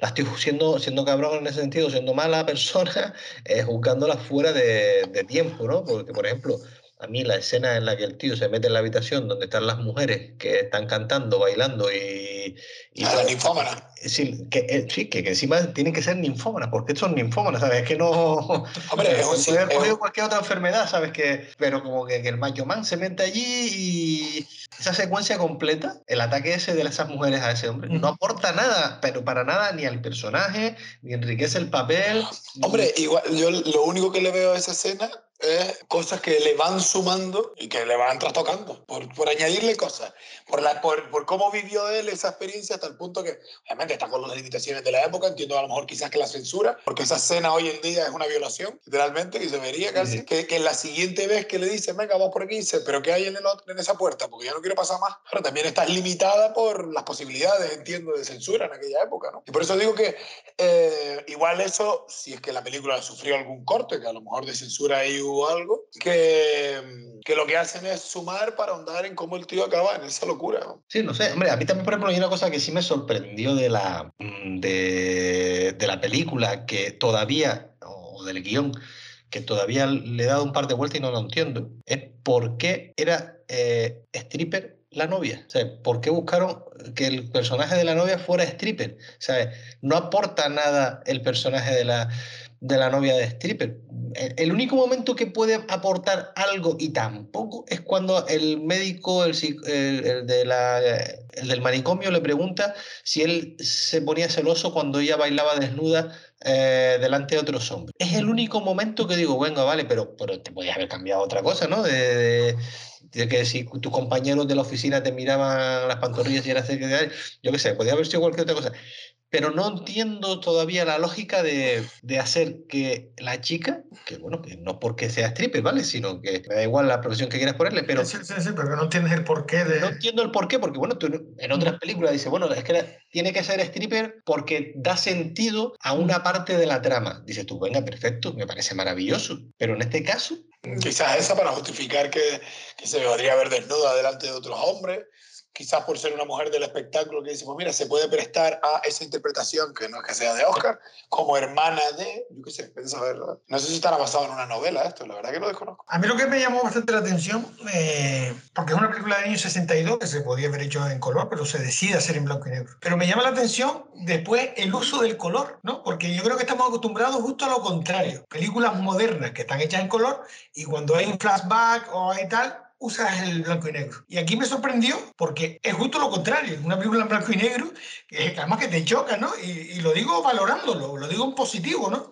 la estoy siendo, siendo cabrón en ese sentido, siendo mala persona, eh, juzgándola fuera de, de tiempo, ¿no? Porque, por ejemplo, a mí la escena en la que el tío se mete en la habitación donde están las mujeres que están cantando, bailando y... y A la ninfómana. Sí, que, eh, sí, que, que encima tienen que ser ninfómanas, porque son ninfómanas, ¿sabes? Es que no. Hombre, es un puede haber cogido cualquier otra enfermedad, ¿sabes? Que, pero como que, que el macho man se mete allí y esa secuencia completa, el ataque ese de esas mujeres a ese hombre, no aporta nada, pero para nada, ni al personaje, ni enriquece el papel. ni- Hombre, igual, yo lo único que le veo a esa escena es cosas que le van sumando y que le van trastocando, por, por añadirle cosas, por, la, por, por cómo vivió él esa experiencia hasta el punto que, obviamente, está con las limitaciones de la época, entiendo a lo mejor quizás que la censura, porque esa escena hoy en día es una violación, literalmente, y se vería casi, Sí. que, que la siguiente vez que le dice, venga, vamos por aquí, dice, pero ¿qué hay en, el otro- en esa puerta? Porque yo no quiero pasar más. Pero también estás limitada por las posibilidades, entiendo, de censura en aquella época, ¿no? Y por eso digo que eh, igual eso, si es que la película sufrió algún corte, que a lo mejor de censura ahí hubo algo, que, que lo que hacen es sumar para ahondar en cómo el tío acaba en esa locura. ¿no? Sí, no sé. Hombre, a mí también, por ejemplo, hay una cosa que sí me sorprendió de la, mm, de, de la película, que todavía, o del guion, que todavía le he dado un par de vueltas y no lo entiendo, es por qué era eh, stripper la novia. O sea, ¿por qué buscaron que el personaje de la novia fuera stripper? O sea, no aporta nada el personaje de la, de la novia de stripper. El, único momento que puede aportar algo y tampoco es cuando el médico, el- el de la, el del manicomio le pregunta si él se ponía celoso cuando ella bailaba desnuda eh, delante de otros hombres. Es el único momento que digo, venga, vale, pero, pero te podías haber cambiado otra cosa, ¿no? De, de- de que si tus compañeros de la oficina te miraban las pantorrillas y eras cerca de yo qué sé, podía haber sido cualquier otra cosa. Pero no entiendo todavía la lógica de, de hacer que la chica, que bueno, que no porque sea stripper, ¿vale? Sino que me da igual la profesión que quieras ponerle, pero sí, sí, sí, pero no entiendes el porqué de... no entiendo el por qué, porque bueno, tú en otras películas dices, bueno, es que la- tiene que ser stripper porque da sentido a una parte de la trama. Dices tú, venga, perfecto, me parece maravilloso. Pero en este caso, Quizás esa para justificar que, que se podría ver desnuda delante de otros hombres. Quizás por ser una mujer del espectáculo que dice, pues mira, se puede prestar a esa interpretación, que no es que sea de Oscar, como hermana de, yo qué sé, piensa ver. No sé si estará basado en una novela esto, la verdad que lo desconozco. A mí lo que me llamó bastante la atención, eh, porque es una película del año 62 que se podía haber hecho en color, pero se decide hacer en blanco y negro. Pero me llama la atención después el uso del color, ¿no? Porque yo creo que estamos acostumbrados justo a lo contrario. Películas modernas que están hechas en color y cuando hay un flashback o hay tal, usas el blanco y negro. Y aquí me sorprendió porque es justo lo contrario, una película en blanco y negro, que además que te choca, ¿no? Y, y lo digo valorándolo, lo digo en positivo, ¿no?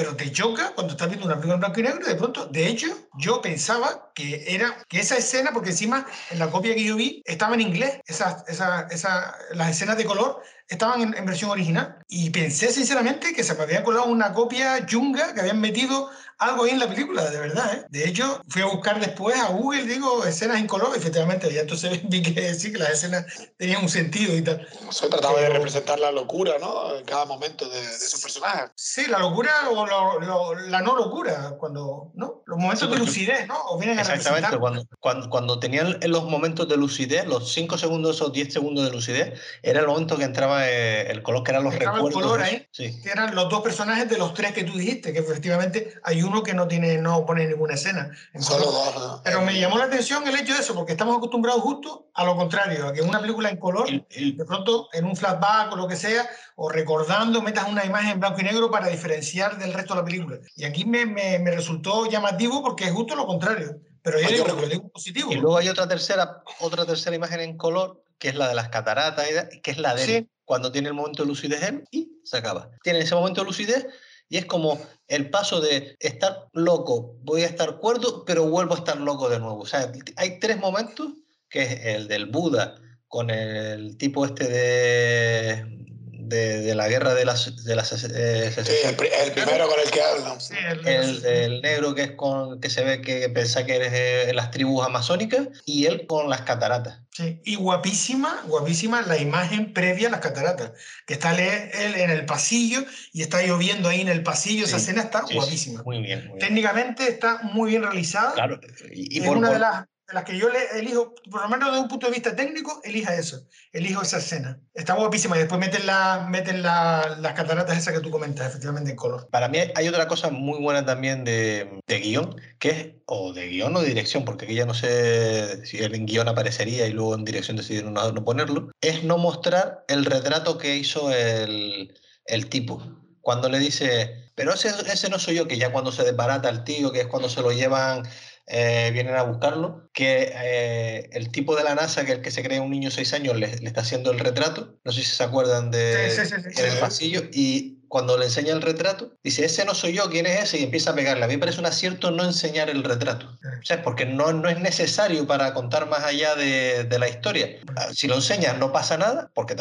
pero te choca cuando estás viendo una película en blanco y negro y de pronto, de hecho, yo pensaba que era que esa escena, porque encima en la copia que yo vi estaba en inglés, esas, esa, esa, las escenas de color estaban en, en, versión original y pensé sinceramente que se me había colado una copia chunga que habían metido algo ahí en la película, de verdad. ¿eh? De hecho, fui a buscar después a Google, digo, escenas en color, efectivamente, y entonces vi que sí, que las escenas tenían un sentido y tal. Se trataba pero, de representar la locura, ¿no? En cada momento de, de su personaje. Sí, la locura o lo, lo, la no locura, cuando, ¿no? Los momentos sí, de lucidez, ¿no? O vienen Exactamente, cuando, cuando, cuando tenían los momentos de lucidez, los 5 segundos o 10 segundos de lucidez, era el momento que entraba eh, el color, que eran los Entraba recuerdos. El color ahí, sí. que eran los dos personajes de los tres que tú dijiste, que efectivamente hay uno que no tiene, no pone ninguna escena. Solo dos. ¿no? Pero me llamó la atención el hecho de eso, porque estamos acostumbrados justo a lo contrario, a que en una película en color, el, el, de pronto en un flashback o lo que sea, o recordando, metas una imagen en blanco y negro para diferenciar del resto de la película. Y aquí me, me, me resultó llamativo porque es justo lo contrario. Pero yo digo, lo digo positivo. Y luego hay otra tercera, otra tercera imagen en color, que es la de las cataratas, que es la de sí. cuando tiene el momento de lucidez él y se acaba. Tiene ese momento de lucidez y es como el paso de estar loco, voy a estar cuerdo, pero vuelvo a estar loco de nuevo. O sea, hay tres momentos que es el del Buda con el tipo este de, de, de la guerra de las, de las eh, Sí, el, el primero con el que hablan. Sí, el, el, el negro que es con que se ve que piensa que eres de las tribus amazónicas y él con las cataratas. sí. Y guapísima, guapísima la imagen previa a las cataratas, que está él, en el pasillo y está lloviendo ahí en el pasillo, esa Sí, escena está Sí, sí, guapísima. muy bien, muy bien. Técnicamente está muy bien realizada. Claro, y, y es por, una por- de las, de las que yo le elijo, por lo menos desde un punto de vista técnico, elija eso, elijo esa escena. Está guapísima y después meten, la, meten la- las cataratas esas que tú comentas, efectivamente en color. Para mí hay otra cosa muy buena también de, de guion, que es, o de guion o de dirección, porque aquí ya no sé si en guion aparecería y luego en dirección decidieron no, ponerlo, es no mostrar el retrato que hizo el, el tipo. Cuando le dice, pero ese, ese no soy yo, que ya cuando se desbarata el tío, que es cuando se lo llevan, eh, vienen a buscarlo, que eh, el tipo de la NASA, que es el que se cree un niño de 6 años, le, le está haciendo el retrato. No sé si se acuerdan de Sí, sí, sí, en el pasillo y cuando le enseña el retrato, dice, ese no soy yo, ¿quién es ese? Y empieza a pegarle. A mí me parece un acierto no enseñar el retrato. O sea, porque no, no es necesario para contar más allá de, de la historia. Ah, Si lo enseñas no pasa nada, porque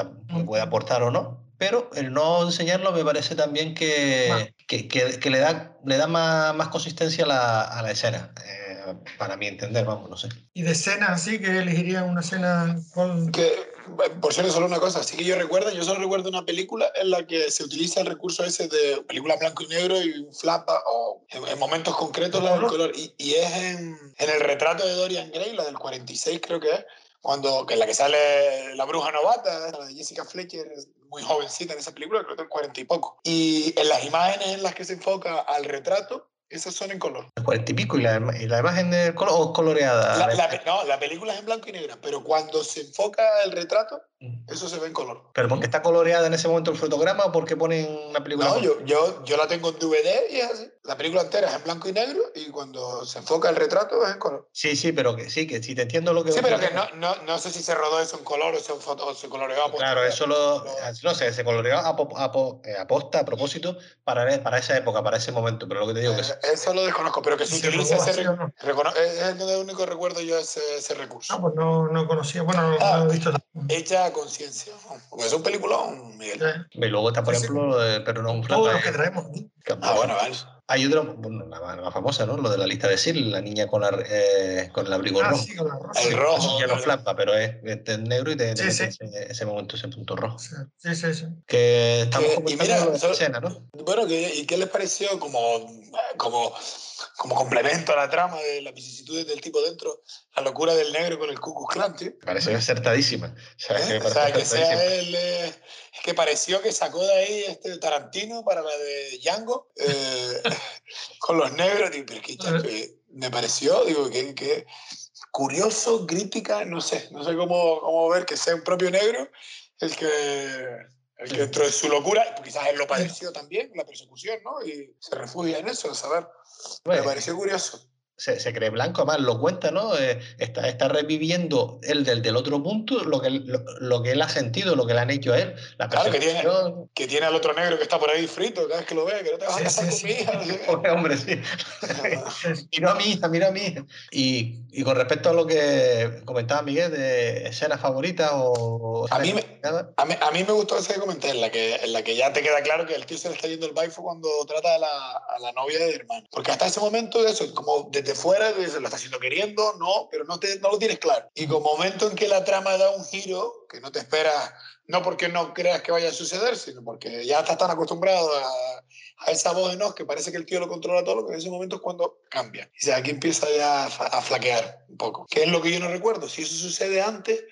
puede aportar o no, pero el no enseñarlo me parece también que, que, que- que le da, le da más, más consistencia a la, a la escena. Eh, para mi entender, vamos, no sé. Y de escenas así, que elegiría una escena con... Que, por cierto, solo una cosa, sí que yo recuerdo, yo solo recuerdo una película en la que se utiliza el recurso ese de película blanco y negro y un flapa o en, en momentos concretos la del color. Y, y es en, en el retrato de Dorian Gray, la del 46 creo que es, cuando, que en la que sale la bruja novata, la de Jessica Fletcher, muy jovencita en esa película, creo que del 40 y poco. Y en las imágenes en las que se enfoca al retrato, esas son en color. El cuarenta y pico y la, y la imagen de color, o coloreada. La, la no, la película es en blanco y negro, pero cuando se enfoca el retrato, Mm. eso se ve en color. ¿Pero porque está coloreada en ese momento el fotograma o porque ponen una película? No, yo, yo, yo la tengo en DVD y es así. La película entera es en blanco y negro y cuando se enfoca el retrato es en color. Sí, sí, pero que sí, que sí te entiendo lo que Sí, pero que no, no, no sé si se rodó eso en color o se, foto- o se coloreó a Claro, eso lo, no sé, se coloreó a, po- a po- eh, aposta, a propósito, para, para esa época, para ese momento, pero lo que te digo que sí. Eh, Eso lo desconozco, pero que se ¿Se utiliza ese así no? es es el único recuerdo yo ese, ese recurso. Ah, pues no, no conocía, bueno, no, Ah. no lo he visto. Hecha a conciencia. ¿no? Porque es un peliculón, Miguel. Y luego está, por Sí, sí. ejemplo, lo de- pero no un Todo lo que traemos Ah, bueno, vale. Hay otro, bueno, la, más- la más famosa, ¿no? Lo de la lista de Sil, la niña con, la, eh, con el abrigo Ah, rojo. sí, con la rosa. El rojo. Ya no flapa, pero es, es negro y te, te Sí, mete sí. Ese, ese momento, ese punto rojo. Sí, sí, sí. sí. Que estamos comentando mira, la solo- escena, ¿no? Bueno, ¿qué- ¿y qué les pareció como, como, como complemento a la trama de las vicisitudes del tipo dentro, la locura del negro con el Ku? Me parece acertadísima. O sea, que me ¿Eh? O sea, que acertadísima. sea él. eh, es que pareció que sacó de ahí este Tarantino para la de Django eh, con los negros. Digo, pero que eh, me pareció, digo, que, que curioso, crítica, no sé, no sé cómo, cómo ver que sea un propio negro el que. El que dentro de su locura, quizás él lo padeció también, la persecución, ¿no? Y se refugia en eso, saber. Me Bueno, pareció curioso. Se, se cree blanco, además lo cuenta, ¿no? Eh, está, está reviviendo él del, del otro punto lo que, lo, lo que él ha sentido, lo que le han hecho a él. La Claro, que tiene-. Que tiene al otro negro que está por ahí frito, cada vez que lo ve, que no te vas a casar sí, con sí. mi hija. Pobre hombre, sí. Mira a mi hija, mira a mi hija. Y, y con respecto a lo que comentaba Miguel de escenas favoritas o... A mí me- A mí, a mí me gustó ese que comenté, en la que, en la que ya te queda claro que el tío se le está yendo el baifo cuando trata a la, a la novia del hermano. Porque hasta ese momento, eso, como desde fuera, lo está haciendo queriendo, no, pero no, te, no lo tienes claro. Y como momento en que la trama da un giro, que no te esperas, no porque no creas que vaya a suceder, sino porque ya estás tan acostumbrado a, a esa voz en off que parece que el tío lo controla todo, que en ese momento es cuando cambia. Y o aquí empieza ya a, a flaquear un poco. Que es lo que yo no recuerdo. Si eso sucede antes,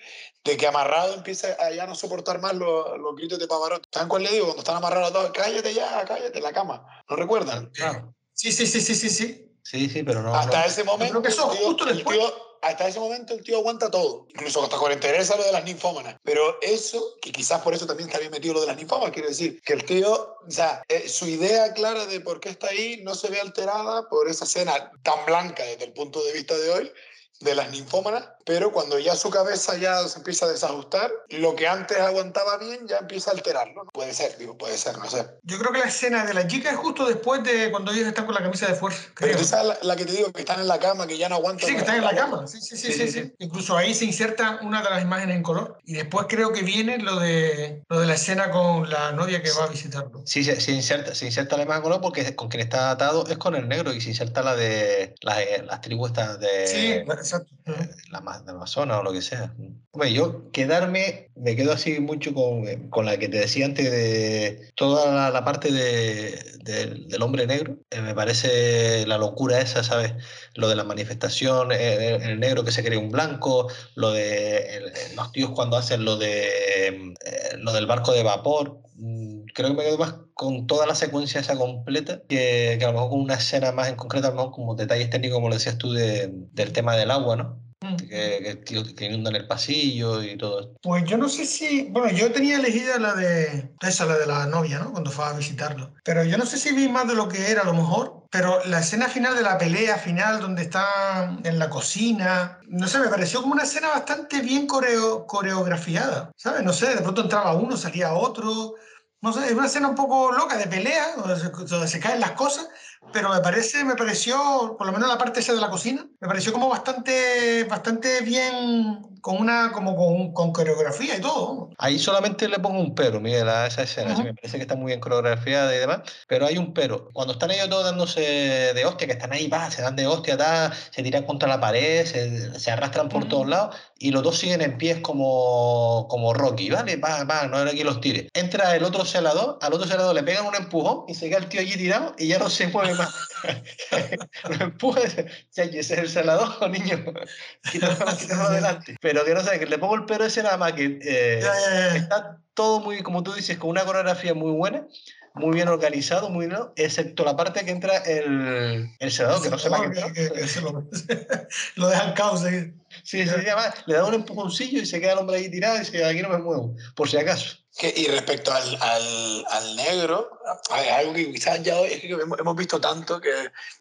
de que amarrado empieza a ya no soportar más los, los gritos de Pavarotti. ¿Saben cuál le digo? Cuando están amarrados todos, cállate ya, cállate en la cama. ¿No recuerdan? Claro. Sí, sí, sí, sí, sí, sí. Sí, sí, pero no... hasta no- ese momento, creo que eso el tío- justo el tío- hasta ese momento el tío aguanta todo. Incluso hasta le interesa lo de las ninfómanas. Pero eso, que quizás por eso también está bien metido lo de las ninfómanas, quiere decir que el tío, o sea, eh, su idea clara de por qué está ahí no se ve alterada por esa escena tan blanca desde el punto de vista de hoy de las ninfómanas, pero cuando ya su cabeza ya se empieza a desajustar, lo que antes aguantaba bien ya empieza a alterarlo. ¿no? Puede ser, digo, puede ser, no sé. Yo creo que la escena de la chica es justo después de cuando ellos están con la camisa de fuerza. Pero creo. esa es la, la que te digo, que están en la cama, que ya no aguantan. Sí, que están en la cama. Sí sí sí, sí, sí, Incluso ahí se inserta una de las imágenes en color. Y después creo que viene lo de, lo de la escena con la novia que va a visitarlo. Sí, se, se inserta, se inserta la imagen color porque con quien está atado es con el negro y se inserta la de las, las tribus estas de, Sí, exacto. Ujú. la, Amazonas o lo que sea. Hombre, yo quedarme, me quedo así mucho con, eh, con la que te decía antes de toda la, la parte de, del- del hombre negro. Eh, me parece la locura esa, ¿sabes? Lo de la manifestación, eh, el, el negro que se cree un blanco, lo de el- los tíos cuando hacen lo de eh, lo del barco de vapor. Mm, Creo que me quedo más con toda la secuencia esa completa que, que a lo mejor con una escena más en concreto, a lo mejor como detalles técnicos, como lo decías tú, de- del tema del agua, ¿no? Mm. que, que, que inundan el pasillo y todo esto. Pues yo no sé si, bueno, yo tenía elegida la de esa, la de la novia, ¿no? Cuando fue a visitarlo. Pero yo no sé si vi más de lo que era a lo mejor, pero la escena final de la pelea final donde está en la cocina, no sé, me pareció como una escena bastante bien coreo- coreografiada, ¿sabes? No sé, de pronto entraba uno, salía otro, no sé, es una escena un poco loca de pelea, donde se, donde se caen las cosas, pero me parece, me pareció, por lo menos la parte esa de la cocina, me pareció como bastante, bastante bien, con una, como con, con coreografía y todo. Ahí solamente le pongo un pero, Miguel, a esa escena. Sí, Ujú. me parece que está muy bien coreografiada y demás, pero hay un pero. Cuando están ellos todos dándose de hostia, que están ahí, va, se dan de hostia, ta, se tiran contra la pared, se, se arrastran por Ujú. todos lados y los dos siguen en pies como, como Rocky, ¿vale? Va, va, no era que los tire. Entra el otro celador, al otro celador le pegan un empujón y se queda el tío allí tirado y ya no se mueve más. lo empuja y dice, "Chachi, ese es el celador, niño. Quítalo, quítalo adelante. Pero que no sé, que le pongo el pero ese nada más que eh, Ya, ya, ya. está todo muy, como tú dices, con una coreografía muy buena, muy bien organizado, muy bien, excepto la parte que entra el, el senador, que no sé para qué. Que- que- que se lo, dejan caos. Sí, sí, además, le da un empujoncillo y se queda el hombre ahí tirado y dice, aquí no me muevo, por si acaso. Que- y respecto al, al, al negro, hay algo que quizás ya hoy es que hemos, hemos visto tanto que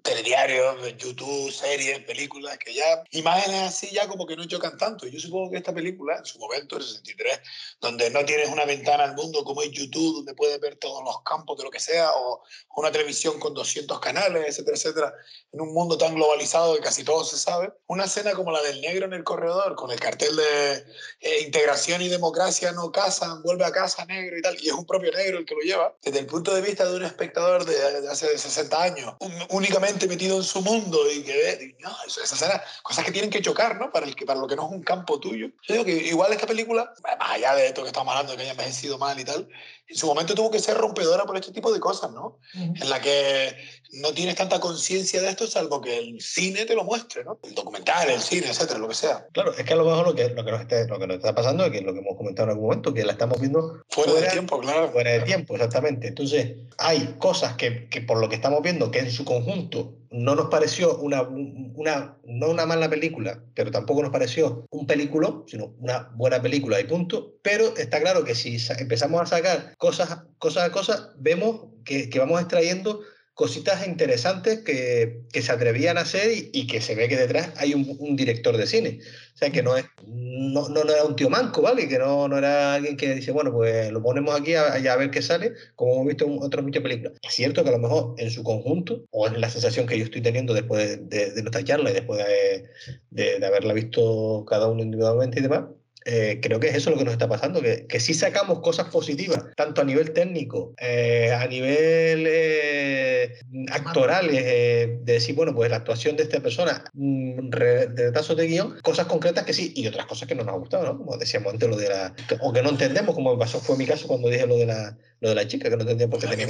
telediarios, YouTube, series, películas, que ya imágenes así ya como que no chocan tanto. Yo supongo que esta película, en su momento, el 63, donde no tienes una ventana al mundo como es YouTube, donde puedes ver todos los campos de lo que sea, o una televisión con 200 canales, etcétera, etcétera, en un mundo tan globalizado que casi todo se sabe, una escena como la del negro en el corredor, con el cartel de eh, integración y democracia no casan, vuelve a casa negro y tal, y es un propio negro el que lo lleva, desde el punto de vista de un espectador de, de hace 60 años, un- únicamente metido en su mundo y que ve, no, esas escenas, cosas que tienen que chocar, ¿no? Para, el que, para lo que no es un campo tuyo. Yo digo que igual esta película, más allá de esto que estamos hablando, que haya envejecido mal y tal, en su momento tuvo que ser rompedora por este tipo de cosas, ¿no? en la que no tienes tanta conciencia de esto salvo que el cine te lo muestre, ¿no? El documental, el cine, etcétera, lo que sea. Claro, es que a lo mejor lo que, lo que, nos, está, lo que nos está pasando es que lo que hemos comentado en algún momento, que la estamos viendo Fuera, de tiempo, claro. fuera de tiempo, exactamente. Entonces, hay cosas que, que por lo que estamos viendo, que en su conjunto no nos pareció una, una, no una mala película, pero tampoco nos pareció un película, sino una buena película y punto. Pero está claro que si empezamos a sacar cosas, cosas a cosas, vemos que, que vamos extrayendo cositas interesantes que, que se atrevían a hacer y, y que se ve que detrás hay un, un director de cine. O sea, que no, es, no, no, no era un tío manco, ¿vale? Que no, no era alguien que dice, bueno, pues lo ponemos aquí a, a ver qué sale, como hemos visto en otras muchas películas. Es cierto que a lo mejor en su conjunto, o es la sensación que yo estoy teniendo después de, de, de nuestra charla y después de, de, de haberla visto cada uno individualmente y demás, eh, creo que es eso lo que nos está pasando, que, que sí sacamos cosas positivas, tanto a nivel técnico, eh, a nivel eh, actoral, eh, de decir, bueno, pues la actuación de esta persona, mm, retazos de guion, cosas concretas que sí, y otras cosas que no nos ha gustado, ¿no? Como decíamos antes, lo de la... o que no entendemos, como me pasó, fue mi caso cuando dije lo de la, lo de la chica, que no entendía por qué tenía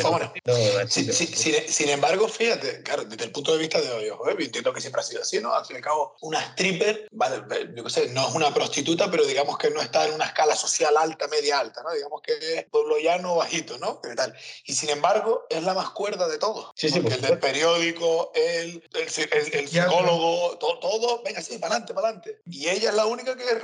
sin, embargo, fíjate, claro, desde el punto de vista de hoy, ojo, eh, yo entiendo que siempre ha sido así, ¿no? Al fin y al cabo, una stripper, vale, yo qué sé, no es una prostituta, pero digamos que no está en una escala social alta, media alta, ¿no? Digamos que es pueblo llano bajito, ¿no? Y sin embargo, es la más cuerda de todos. Sí, sí, el del periódico, el, el, el- el psicólogo, todo, todo, venga, sí, para adelante, para adelante. Y ella es la única que es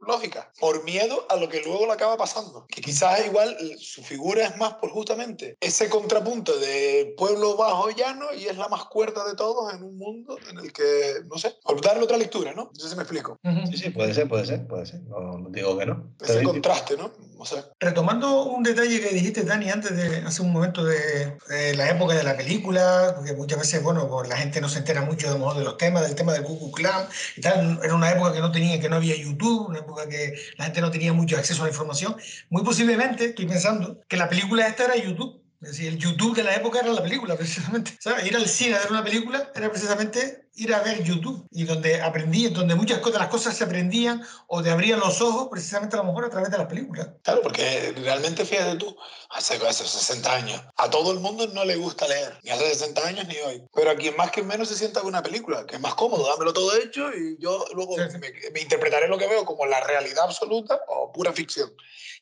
lógica. Por miedo a lo que luego le acaba pasando. Que quizás igual su figura es más por justamente ese contrapunto de pueblo bajo llano y es la más cuerda de todos en un mundo en el que, no sé, por darle otra lectura, ¿no? No sé si me explico. Sí, sí, puede ser, puede ser, puede ser. No, no digo que no. Ese contraste, ¿no? O sea, Retomando un detalle que dijiste, Dani, antes de hace un momento de, de la época de la película, porque muchas veces, bueno, pues la gente no se entera mucho de, de los temas, del tema del Ku Klux y tal. Era una época que no tenía, que no había YouTube, una época que la gente no tenía mucho acceso a la información. Muy posiblemente, estoy pensando, que la película esta era YouTube. Es decir, el YouTube de la época era la película, precisamente. ¿Sabes? Ir al cine a ver una película era precisamente ir a ver YouTube y donde aprendí, donde muchas cosas, las cosas se aprendían o te abrían los ojos precisamente a lo mejor a través de las películas. Claro, porque realmente fíjate tú, hace, hace 60 años, a todo el mundo no le gusta leer, ni hace 60 años ni hoy. Pero a quien más que menos se sienta con una película, que es más cómodo, dámelo todo hecho y yo luego Sí, sí. Me, me interpretaré lo que veo como la realidad absoluta o pura ficción.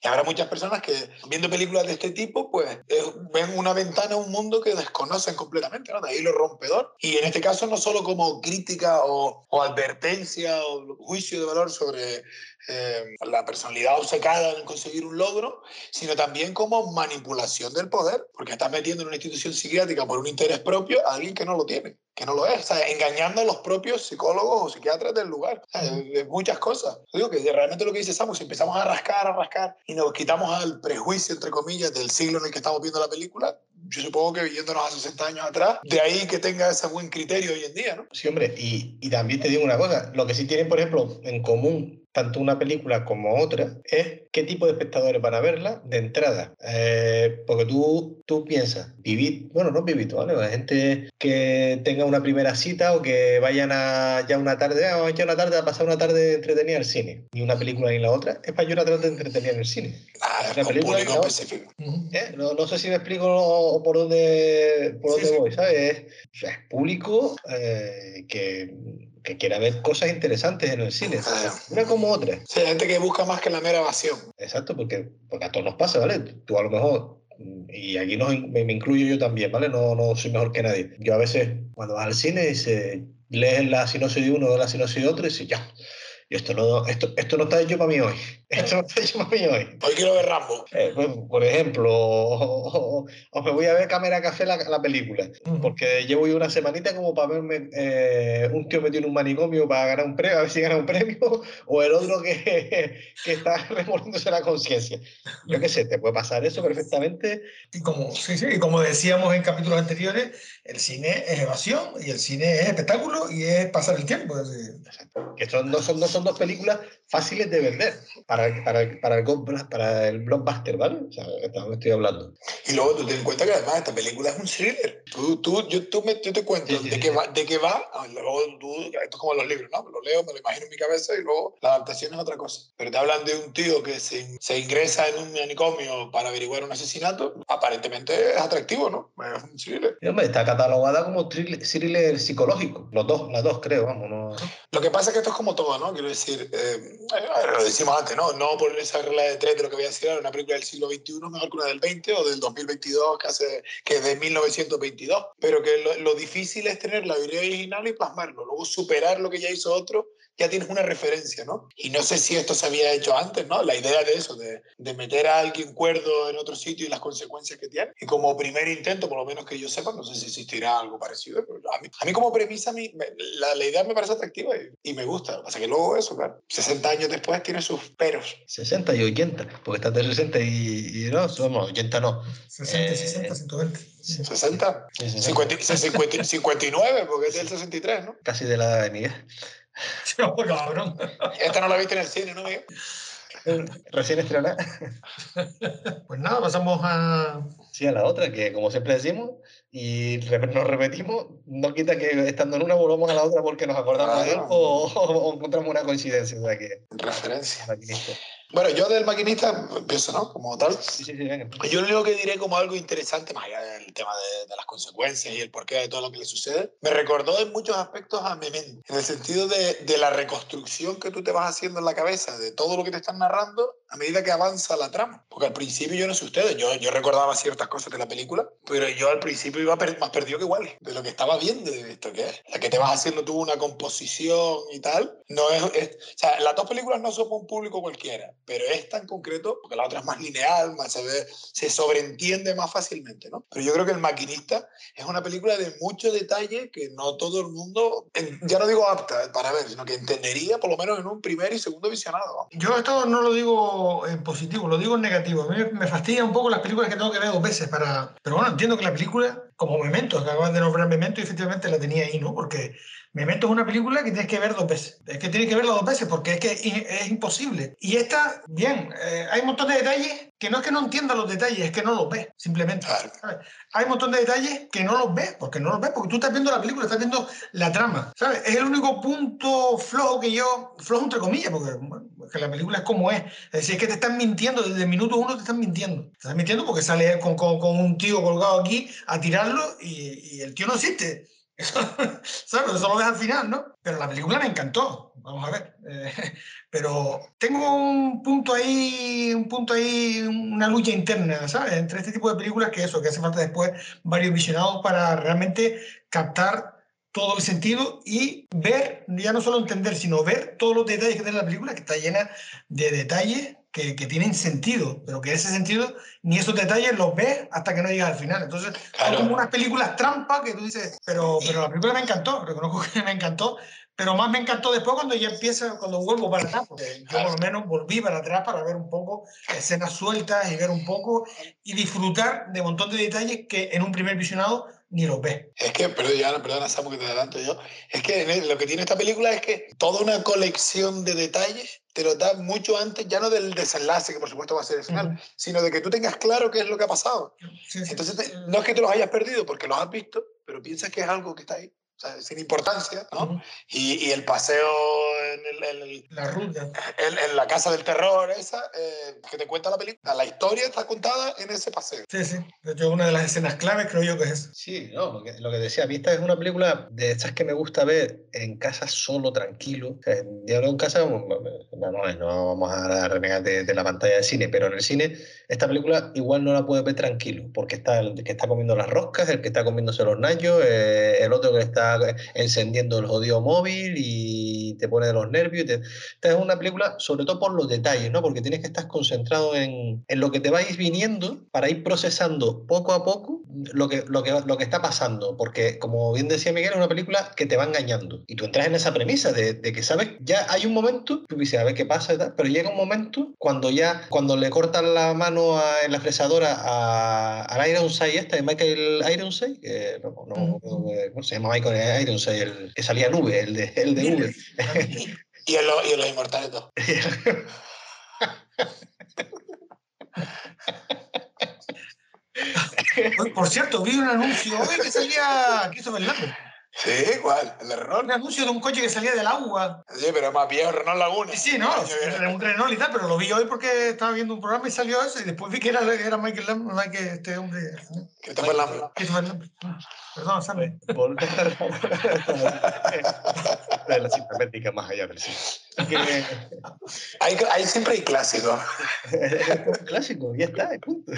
Y habrá muchas personas que viendo películas de este tipo, pues eh, ven una ventana a un mundo que desconocen completamente, ¿no? De ahí lo rompedor. Y en este caso no solo como crítica o, o advertencia o juicio de valor sobre eh, la personalidad obcecada en conseguir un logro, sino también como manipulación del poder, porque estás metiendo en una institución psiquiátrica por un interés propio a alguien que no lo tiene, que no lo es, o sea, engañando a los propios psicólogos o psiquiatras del lugar, o sea, de, de muchas cosas. Yo digo que realmente lo que dice Samu, si empezamos a rascar, a rascar y nos quitamos al prejuicio, entre comillas, del siglo en el que estamos viendo la película, yo supongo que yéndonos a 60 años atrás, de ahí que tenga ese buen criterio hoy en día, ¿no? Sí, hombre, y, y también te digo una cosa, lo que sí tienen, por ejemplo, en común tanto una película como otra es qué tipo de espectadores van a verla de entrada. Eh, porque tú, tú piensas, vivir, bueno, no vivir, ¿vale? Hay gente que tenga una primera cita o que vayan a ya una tarde, ah, vamos a echar una tarde a pasar una tarde entretenida al cine. Ni una película ni la otra, es para yo una tarde entretenida en el cine. Ah, Una película público que no- específico. ¿Eh? No, no sé si me explico o por dónde, por Sí, dónde sí. voy, ¿sabes? Es, o sea, es público eh, que, que quiera ver cosas interesantes en el cine. Ah. Una como otra. Sí, hay gente que busca más que la mera evasión. Exacto, porque, porque a todos nos pasa, ¿vale? Tú a lo mejor, y aquí in- me, me incluyo yo también, ¿vale? No, no soy mejor que nadie. Yo a veces, cuando vas al cine, dice, lees la sinopsis de uno la sinopsis de otro y dices, ya, y esto no, esto, esto no está hecho para mí hoy. Esto no para mí hoy. Hoy quiero ver Rambo. Eh, pues, por ejemplo, o, o- o me voy a ver Cámara Café la, la película, porque llevo yo una semanita como para verme eh, un tío metido en un manicomio para ganar un premio, a ver si gana un premio, o el otro que, que está remordiéndose la conciencia. Yo qué sé, te puede pasar eso perfectamente. Y como, sí, sí, y como decíamos en capítulos anteriores, el cine es evasión y el cine es espectáculo y es pasar el tiempo. decir, Que son, no, son, no son dos películas fáciles de vender para, para, el- para, el, para el blockbuster, ¿vale? O sea, esto estoy hablando. Y luego tú ten en cuenta que además esta película es un thriller. Tú, tú, yo, tú me, yo te cuento Sí, sí, de, sí, qué va, de qué va, ah, luego tú, esto es como los libros, ¿no? Me lo leo, me lo imagino en mi cabeza y luego la adaptación es otra cosa. Pero te hablan de un tío que se, se ingresa en un manicomio para averiguar un asesinato, aparentemente es atractivo, ¿no? Es un thriller. Hombre, está catalogada como thriller, thriller psicológico. Los dos, las dos creo, vamos. No... Lo que pasa es que esto es como todo, ¿no? Quiero decir, eh, eh, lo decimos antes, ¿no? No por esa regla de tres de lo que voy a ahora, una película del siglo XXI mejor que una del 20 o del 2022 que, hace, que es de 1922. Pero que lo, lo difícil es tener la idea original y plasmarlo. Luego superar lo que ya hizo otro, ya tienes una referencia, ¿no? Y no sé si esto se había hecho antes, ¿no? La idea de eso, de, de meter a alguien cuerdo en otro sitio y las consecuencias que tiene. Y como primer intento, por lo menos que yo sepa, no sé si existirá algo parecido, pero a mí, a mí como premisa, a mí, me- la, la idea me parece atractiva y, y me gusta. Pasa es que luego eso, claro, 60 años después tiene sus peros. 60 y 80, porque estás de 60 y, y no, somos 80 no. 60, Eh, 60, 120. 60, Sí, sí, sí. 50, 50, 59, porque es del 63, ¿no? Casi de la edad de Miguel. No, cabrón. Esta no la viste en el cine, ¿no, Miguel? Recién estrenada. Pues nada, pasamos a. Sí, a la otra, que como siempre decimos, y nos repetimos, no quita que estando en una volvamos a la otra porque nos acordamos de Claro. algo o, o encontramos una coincidencia. O sea que, Referencia. maquinista. Bueno, yo del maquinista empiezo, ¿no? Como tal. Sí, sí, sí. Yo lo único que diré como algo interesante, más allá del tema de, de las consecuencias y el porqué de todo lo que le sucede, me recordó en muchos aspectos a Memento, en el sentido de, de la reconstrucción que tú te vas haciendo en la cabeza de todo lo que te están narrando a medida que avanza la trama. Porque al principio, yo no sé ustedes, yo, yo recordaba ciertas cosas de la película, pero yo al principio iba per- más perdido que igual de lo que estaba viendo de esto que es. La que te vas haciendo tú una composición y tal. No es, es- o sea, las dos películas no son para un público cualquiera, pero esta en concreto, porque la otra es más lineal, más se, ve, se sobreentiende más fácilmente, ¿no? Pero yo creo que El Maquinista es una película de mucho detalle que no todo el mundo, ya no digo apta para ver, sino que entendería por lo menos en un primer y segundo visionado. Yo esto no lo digo en positivo, lo digo en negativo. A mí me- fastidia un poco las películas que tengo que ver dos veces para... Pero bueno, entiendo que la película, como Memento, acabas de nombrar Memento y efectivamente la tenía ahí, ¿no? Porque Memento es una película que tienes que ver dos veces. Es que tienes que verla dos veces porque es que es, imposible. Y esta, bien, eh, hay un montón de detalles que no es que no entiendas los detalles, es que no los ves, simplemente. Hay un montón de detalles que no los ves, porque no los ves, porque tú estás viendo la película, estás viendo la trama, ¿sabes? Es el único punto flojo que yo, flojo entre comillas, porque bueno, la película es como es. Es decir, es que te están mintiendo, desde el minuto uno te están mintiendo. Te están mintiendo porque sale con, con- con un tío colgado aquí a y, y el tío no existe. Eso, ¿sabes? Eso lo ves al final, ¿no? Pero la película me encantó. Vamos a ver. Eh, pero tengo un punto ahí, un punto ahí, una lucha interna, ¿sabes? Entre este tipo de películas que eso, que hace falta después varios visionados para realmente captar todo el sentido y ver, ya no solo entender, sino ver todos los detalles que tiene la película, que está llena de detalles que, que tienen sentido, pero que ese sentido, ni esos detalles los ves hasta que no llegas al final. Entonces, Claro. son como unas películas trampa que tú dices, pero, pero la película me encantó, reconozco que me encantó, pero más me encantó después cuando ya empieza, cuando vuelvo para atrás, porque yo por lo menos volví para atrás para ver un poco escenas sueltas y ver un poco y disfrutar de un montón de detalles que en un primer visionado ni los ves. Es que, perdona, perdona Samu, que te adelanto yo, es que lo que tiene esta película es que toda una colección de detalles te lo da mucho antes, ya no del desenlace, que por supuesto va a ser el final, Ujú. sino de que tú tengas claro qué es lo que ha pasado. Sí, sí. Entonces, te- no es que te los hayas perdido porque los has visto, pero piensas que es algo que está ahí, o sea, sin importancia, ¿no? Ujú. Y, y el paseo en, el- en el- La ruta. en- en la casa del terror, esa, eh, que te cuenta la película, la historia está contada en ese paseo. Sí, sí. De hecho, una de las escenas claves creo yo que es esa. Sí, no, lo que, lo que decía, a mí esta es una película de estas que me gusta ver en casa solo, tranquilo. O sea, en casa, no, no, no vamos a renegar de, de la pantalla del cine, pero en el cine esta película igual no la puedes ver tranquilo, porque está el que está comiendo las roscas, el que está comiéndose los nachos, eh, el otro que está encendiendo el jodido móvil y te pone de los nervios. y te- Esta es una película sobre todo por los detalles, ¿no? Porque tienes que estar concentrado en, en lo que te vais viniendo para ir procesando poco a poco lo que, lo, que, lo que está pasando. Porque, como bien decía Miguel, es una película que te va engañando. Y tú entras en esa premisa de, de que, ¿sabes? Ya hay un momento, tú dices, a ver qué pasa y tal, pero llega un momento cuando ya, cuando le cortan la mano a- en la fresadora a, al Ironside esta de Michael Ironside, que no, no, no, ¿cómo se llama Michael Ironside? El que salía en V, el de, el de V. Y en, los- y en los inmortales dos. Por cierto, vi un anuncio hoy que salía Christopher Lambert. Sí, igual, el de Un Renault. anuncio de un coche que salía del agua. Sí, pero más viejo, Renault Laguna. Sí, sí, no, que- era un Renault y tal, pero lo vi hoy porque estaba viendo un programa y salió eso y después vi que era, era Michael Lambert, Michael, este hombre. Christopher Lambert. Christopher Lambert. Perdón, ¿sabes? De la cinta métrica más allá del cine. Que ahí siempre hay clásicos. es un clásico, ya está, y punto.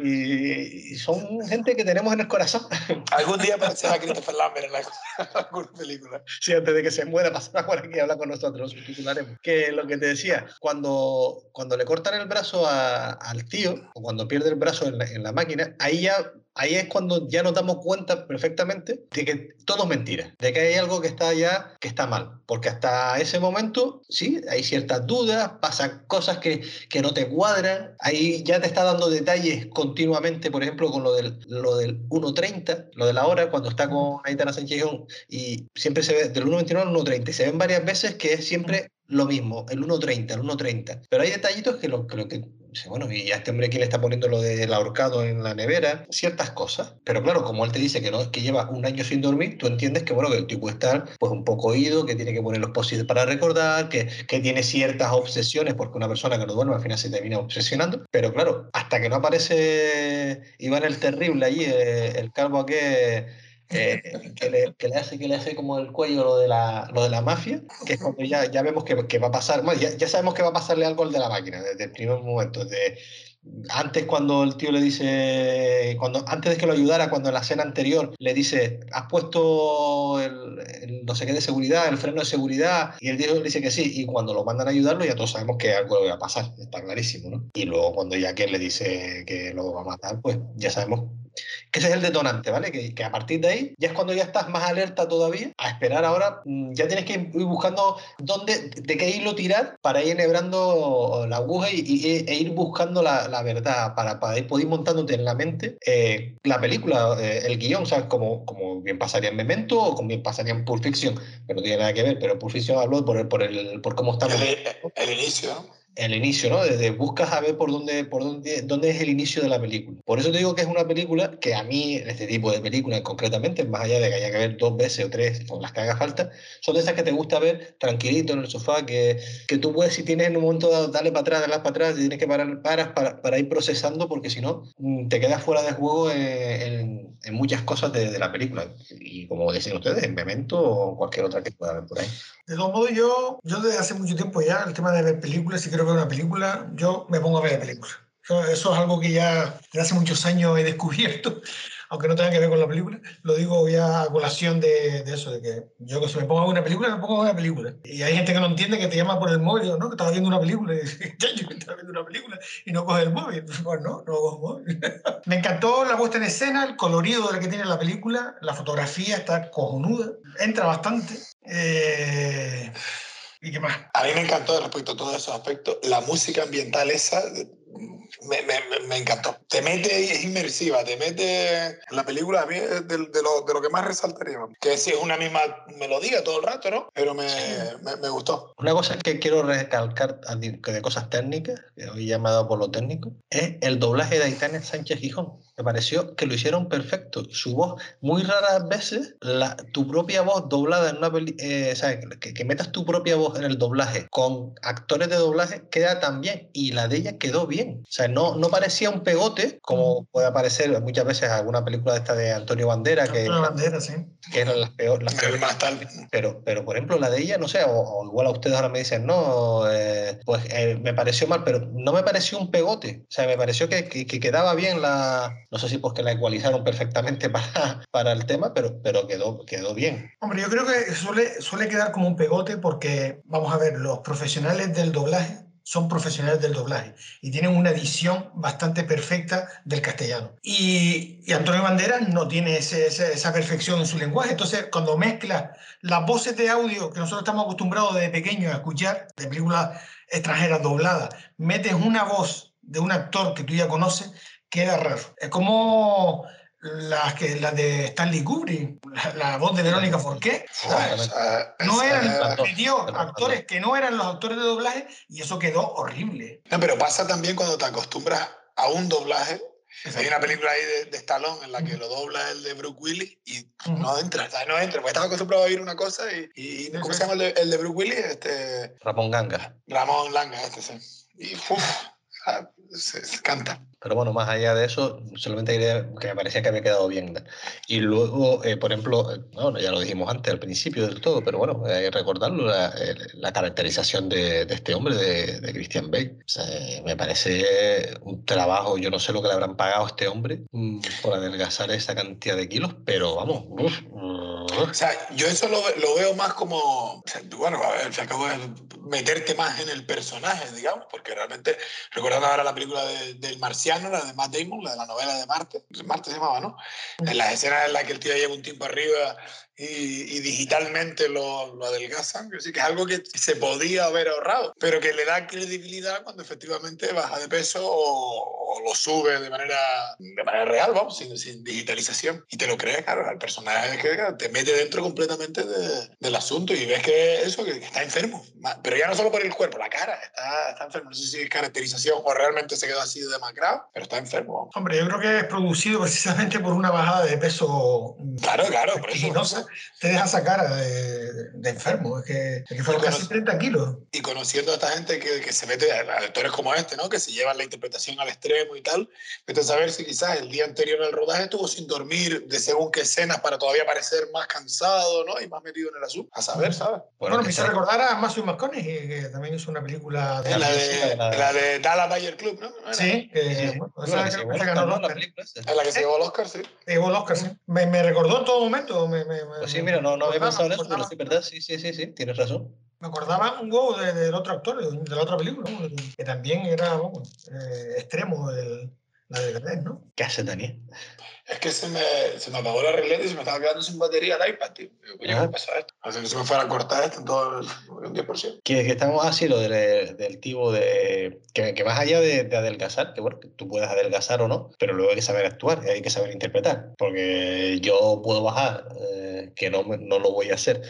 Y, y son gente que tenemos en el corazón. Algún día aparecerá Christopher Lambert en la- alguna película. Sí, antes de que se muera, pasará por aquí y habla con nosotros, lo subtitularemos. Que lo que te decía, cuando, cuando le cortan el brazo a- al tío, o cuando pierde el brazo en la, en la máquina, ahí ya. Ahí es cuando ya nos damos cuenta perfectamente de que todo es mentira, de que hay algo que está ya que está mal, porque hasta ese momento sí, hay ciertas dudas, pasan cosas que, que no te cuadran, ahí ya te está dando detalles continuamente, por ejemplo, con lo del, lo del 1.30, lo de la hora, cuando está con Aitana Sánchez y siempre se ve del 1.29 al 1.30, y se ven varias veces que es siempre lo mismo, el 1.30, el 1.30. Pero hay detallitos que lo, que lo que bueno, y a este hombre quién le está poniendo lo del ahorcado en la nevera, ciertas cosas. Pero claro, como él te dice que no es que lleva un año sin dormir, tú entiendes que bueno, que el tipo estar pues un poco oído, que tiene que poner los post para recordar, que, que tiene ciertas obsesiones, porque una persona que no duerme al final se termina obsesionando. Pero claro, hasta que no aparece Iván el Terrible allí, eh, el calvo aquel eh, que, le, que, le, hace, que le hace como el cuello lo de la, lo de la mafia, que es cuando ya, ya vemos que, que va a pasar, bueno, ya, ya, sabemos que va a pasarle algo al de la máquina desde el primer momento, de antes cuando el tío le dice, cuando, antes de que lo ayudara, cuando en la escena anterior le dice, has puesto el, no sé qué de seguridad, el freno de seguridad, y el tío le dice que sí, y cuando lo mandan a ayudarlo ya todos sabemos que algo le va a pasar, está clarísimo, ¿no? Y luego cuando ya que le dice que lo va a matar, pues ya sabemos que ese es el detonante, ¿vale? Que, que, a partir de ahí ya es cuando ya estás más alerta todavía a esperar ahora, mm, ya tienes que ir buscando dónde, de qué hilo tirar para ir enhebrando la aguja y, y e ir buscando la, la verdad, para, para, ir, poder ir montándote en la mente eh, la película, eh, el guion, ¿sabes? Como, como bien pasaría en Memento o como bien pasaría en Pulp Fiction, que no tiene nada que ver, pero Pulp Fiction habló por, el, por, el, por cómo estamos. El, el inicio, el inicio, ¿no? Desde buscas a ver por dónde, por dónde, dónde es el inicio de la película. Por eso te digo que es una película que a mí, este tipo de películas concretamente, más allá de que haya que ver dos veces o tres o las que haga falta, son de esas que te gusta ver tranquilito en el sofá, que, que tú puedes, si tienes en un momento dado, darle para atrás, darle para atrás, y tienes que parar, paras para, para ir procesando, porque si no, mm, te quedas fuera de juego en, en muchas cosas de, de, la película. Y como decían ustedes, en Memento o cualquier otra que pueda haber por ahí. De todos modos, yo, yo desde hace mucho tiempo ya, el tema de ver películas, si quiero ver una película, yo me pongo a ver películas. Eso es algo que ya desde hace muchos años he descubierto, aunque no tenga que ver con la película. Lo digo ya a colación de, de eso, de que yo que si me pongo a ver una película, me pongo a ver una película. Y hay gente que no entiende que te llama por el móvil, ¿no? Que estaba viendo una película y dice, yo estaba viendo una película y no coge el móvil. Pues no, no cojo el móvil. me encantó la puesta en escena, el colorido del que tiene la película, la fotografía está cojonuda, entra bastante. Eh... ¿Y qué más? A mí me encantó respecto a todos esos aspectos. La música ambiental esa me, me, me, encantó. Te mete es inmersiva, te mete en la película, es de, de, lo, de lo que más resaltaría. Que sí, es una misma melodía todo el rato, ¿no? Pero me, me, me gustó. Una cosa que quiero recalcar de cosas técnicas, que hoy ya me ha dado por lo técnico, es el doblaje de Aitana Sánchez Gijón. Me pareció que lo hicieron perfecto. Su voz, muy raras veces, la, tu propia voz doblada en una peli, eh. Que, que, metas tu propia voz en el doblaje con actores de doblaje queda tan bien. Y la de ella quedó bien. O sea, no, no parecía un pegote, como puede aparecer muchas veces en alguna película de esta de Antonio Bandera, que, Antonio Bandera, sí. que eran las, peor, las peores. Pero, pero, por ejemplo, la de ella, no sé, o, o igual a ustedes ahora me dicen, no, eh, pues eh, me pareció mal, pero no me pareció un pegote. O sea, me pareció que, que, que quedaba bien la. No sé si pues que la igualizaron perfectamente para, para el tema, pero, pero quedó, quedó bien. Hombre, yo creo que suele, suele quedar como un pegote porque, vamos a ver, los profesionales del doblaje son profesionales del doblaje y tienen una edición bastante perfecta del castellano. Y, Antonio Banderas no tiene ese, esa perfección en su lenguaje. Entonces, cuando mezcla las voces de audio que nosotros estamos acostumbrados desde pequeños a escuchar de películas extranjeras dobladas, metes una voz de un actor que tú ya conoces, queda raro. Es como las que las de Stanley Kubrick, la, la voz de Verónica Forqué, no eran tío, actores que no eran los actores de doblaje y eso quedó horrible. No, pero pasa también cuando te acostumbras a un doblaje. Exacto. Hay una película ahí de, de Stallone en la que lo dobla el de Brooke Willis y uh -huh. no entra, no entra, porque estaba acostumbrado a oír una cosa y, y ¿cómo se llama el de, el de Brooke Willis? Este, Ramón Ganga. Ramón Langa, este sí. Y uf, se, se canta. Pero bueno, más allá de eso, solamente quería que me parecía que había quedado bien. Y luego, eh, por ejemplo, bueno, ya lo dijimos antes, al principio del todo, pero bueno, hay que recordarlo, la, la caracterización de, de, este hombre, de, de Christian Bale. O sea, me parece un trabajo, yo no sé lo que le habrán pagado a este hombre mm, por adelgazar esa cantidad de kilos, pero vamos. Uf, o sea, yo eso lo, lo veo más como, o sea, bueno, a ver, se acabó de meterte más en el personaje, digamos, porque realmente, recordando ahora la película de, del Marciano, la de Matt Damon, la de la novela de Marte, Marte se llamaba, ¿no? En las escenas en las que el tío lleva un tiempo arriba y, y digitalmente lo, lo adelgazan, sí que es algo que se podía haber ahorrado, pero que le da credibilidad cuando efectivamente baja de peso o, o lo sube de manera, de manera real, vamos, sin, sin, digitalización. Y te lo crees, claro, el personaje que te mete dentro completamente de- del asunto y ves que eso, que, que está enfermo. Pero ya no solo por el cuerpo, la cara, está, está enfermo. No sé si es caracterización o realmente se quedó así de demacrado, pero está enfermo. Hombre, yo creo que es producido precisamente por una bajada de peso mm, Claro, claro, por eso. vertiginosa. Te deja esa cara de, de enfermo. Es que, es que fueron casi conoce- 30 kilos. Y conociendo a esta gente que, que se mete, a a actores como este, ¿no? Que se llevan la interpretación al extremo y tal, vete a saber si quizás el día anterior al rodaje estuvo sin dormir de según qué escenas para todavía parecer más cansado, ¿no? Y más metido en el asunto. A saber, ¿sabes? Bueno, que me hizo recordar a Matthew McConaughey, que también hizo una película de... La sí, de, la de- la de Dallas Bayer Club, ¿no? ¿No? Sí, que, Sí, bueno, bueno, esa que llevó que se el ganó el Oscar, ¿no? la Oscar. película esa. En la que se llevó el Oscar, sí. Se llevó el Oscar, sí. Me, me recordó en todo momento. Me, me, me- Pues sí, mira, no, no había pensado en eso, pero sí, ¿verdad? Sí, sí, sí, sí, tienes razón. Me acordaba un go de- del otro actor, de, de la otra película, ¿no? que también era vamos, eh, extremo, el, la de Gardel, ¿no? ¿Qué hace Daniel? Es que se me, se me apagó la regleta y se me estaba quedando sin batería el iPad, tío. Digo, coño, Ah. ¿qué pasa esto? Así que se me fuera a cortar esto en todo el, un 10%. Que, que estamos así, lo del, del tipo de. Que, que más allá de, de adelgazar, que bueno, que tú puedes adelgazar o no, pero luego hay que saber actuar y hay que saber interpretar. Porque yo puedo bajar, eh, que no, no lo voy a hacer,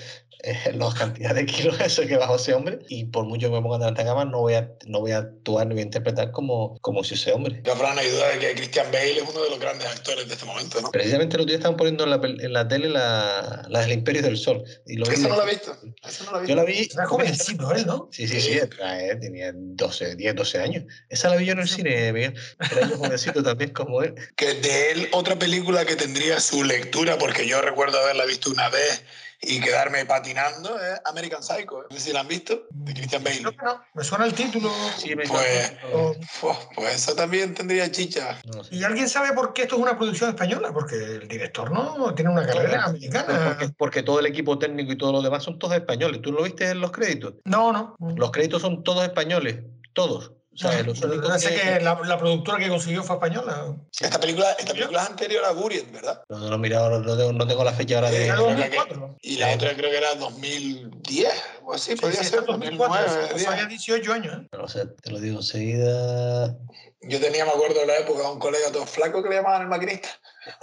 eh, la cantidad de kilos eso que bajó ese hombre, y por mucho que me ponga delante de cámara, no voy a, no voy a actuar ni voy a interpretar como, como si ese hombre. Fran, no hay duda de que Christian Bale es uno de los grandes actores de este momento, ¿no? Precisamente el otro día estaban poniendo en la, en la tele la, la del Imperio del Sol. Y lo vi Esa no la he visto. Esa no la he visto. Yo la vi. Era jovencito él, ¿no? Sí, sí, sí, era, eh, tenía 12, 10, 12 años. Esa la vi yo en el cine, Miguel. Era yo jovencito también como él. Que de él, otra película que tendría su lectura, porque yo recuerdo haberla visto una vez y quedarme patinando, es American Psycho. No sé si la han visto, de Christian Bale. No. Me suena el título. Sí, me Pues- pues esa también tendría chicha. No. ¿Y alguien sabe por qué esto es una producción española? Porque el director no tiene una carrera americana. Porque, porque todo el equipo técnico y todos los demás son todos españoles. ¿Tú lo viste en los créditos? No, no. Los créditos son todos españoles. Todos. O sea, que- que la, la productora que consiguió fue española. Esta película, esta película es anterior a Buried, ¿verdad? No, no, mira, ahora no tengo, no tengo la fecha ahora de. Eh, Era creo que- 2004. Y la otra creo que era 2010 o así, Sí, podría sí, ser era 2004. 2009. Eso había 10. 18 años. ¿eh? No sé, te lo digo enseguida. Yo tenía, me acuerdo de la época, un colega todo flaco que le llamaban el maquinista.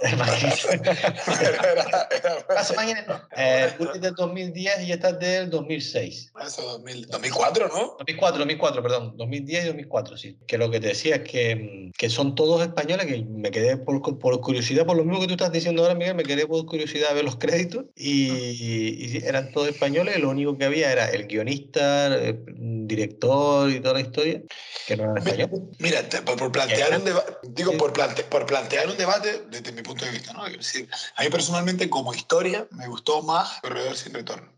Era, era- Paso mañana. Eh, tú eres del 2010 y esta es del 2006. Eso, 2000, 2004, ¿no? 2004, 2004, perdón. 2010 y 2004, sí. Que lo que te decía es que, mm, que son todos españoles, que me quedé por, por curiosidad, por lo mismo que tú estás diciendo ahora, Miguel, me quedé por curiosidad a ver los créditos y, y eran todos españoles. Lo único que había era el guionista, el director y toda la historia, que no eran españoles. Mira, por, por plantear un debate, digo, por, plante- por plantear un debate mi punto de vista, ¿no? Es decir, a mí personalmente como historia me gustó más Corredor sin Retorno.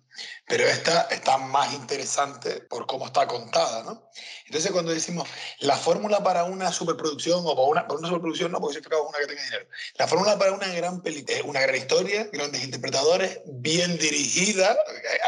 Pero esta está más interesante por cómo está contada, ¿no? Entonces, cuando decimos la fórmula para una superproducción, o para una, para una superproducción, no, porque si acabo una que tenga dinero. La fórmula para una gran película, una gran historia, grandes interpretadores, bien dirigida,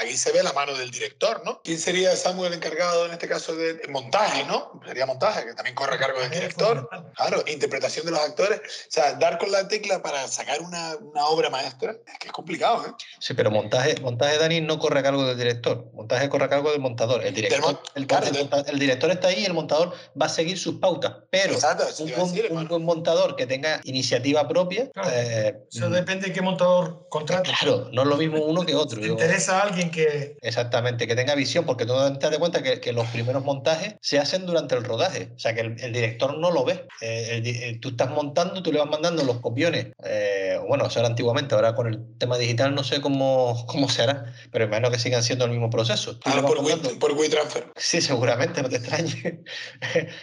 ahí se ve la mano del director, ¿no? ¿Quién sería Samuel encargado en este caso de montaje, ¿no? Sería montaje, que también corre a cargo del director. Claro, interpretación de los actores. O sea, dar con la tecla para sacar una, una obra maestra es que es complicado, ¿eh? Sí, pero montaje, montaje Dani no corre a cargo del director, montaje corre a cargo del montador. El director, mon- el, claro, el el director está ahí y el montador va a seguir sus pautas. Pero Exacto, un, buen- decir, un buen montador que tenga iniciativa propia, Claro. eh, Eso depende de qué montador contrate. claro, no es lo mismo uno que otro. ¿Te Yo- interesa a alguien que... Exactamente, que tenga visión, porque tú te das cuenta que, que los primeros montajes se hacen durante el rodaje, o sea que el, el director no lo ve. Eh, eh, tú estás montando, tú le vas mandando los copiones. Eh, bueno, eso era antiguamente, ahora con el tema digital no sé cómo, cómo se hará, pero imagino que sigan siendo el mismo proceso. Ah, por, mandando- por WeTransfer. Sí, seguramente, no te extrañe.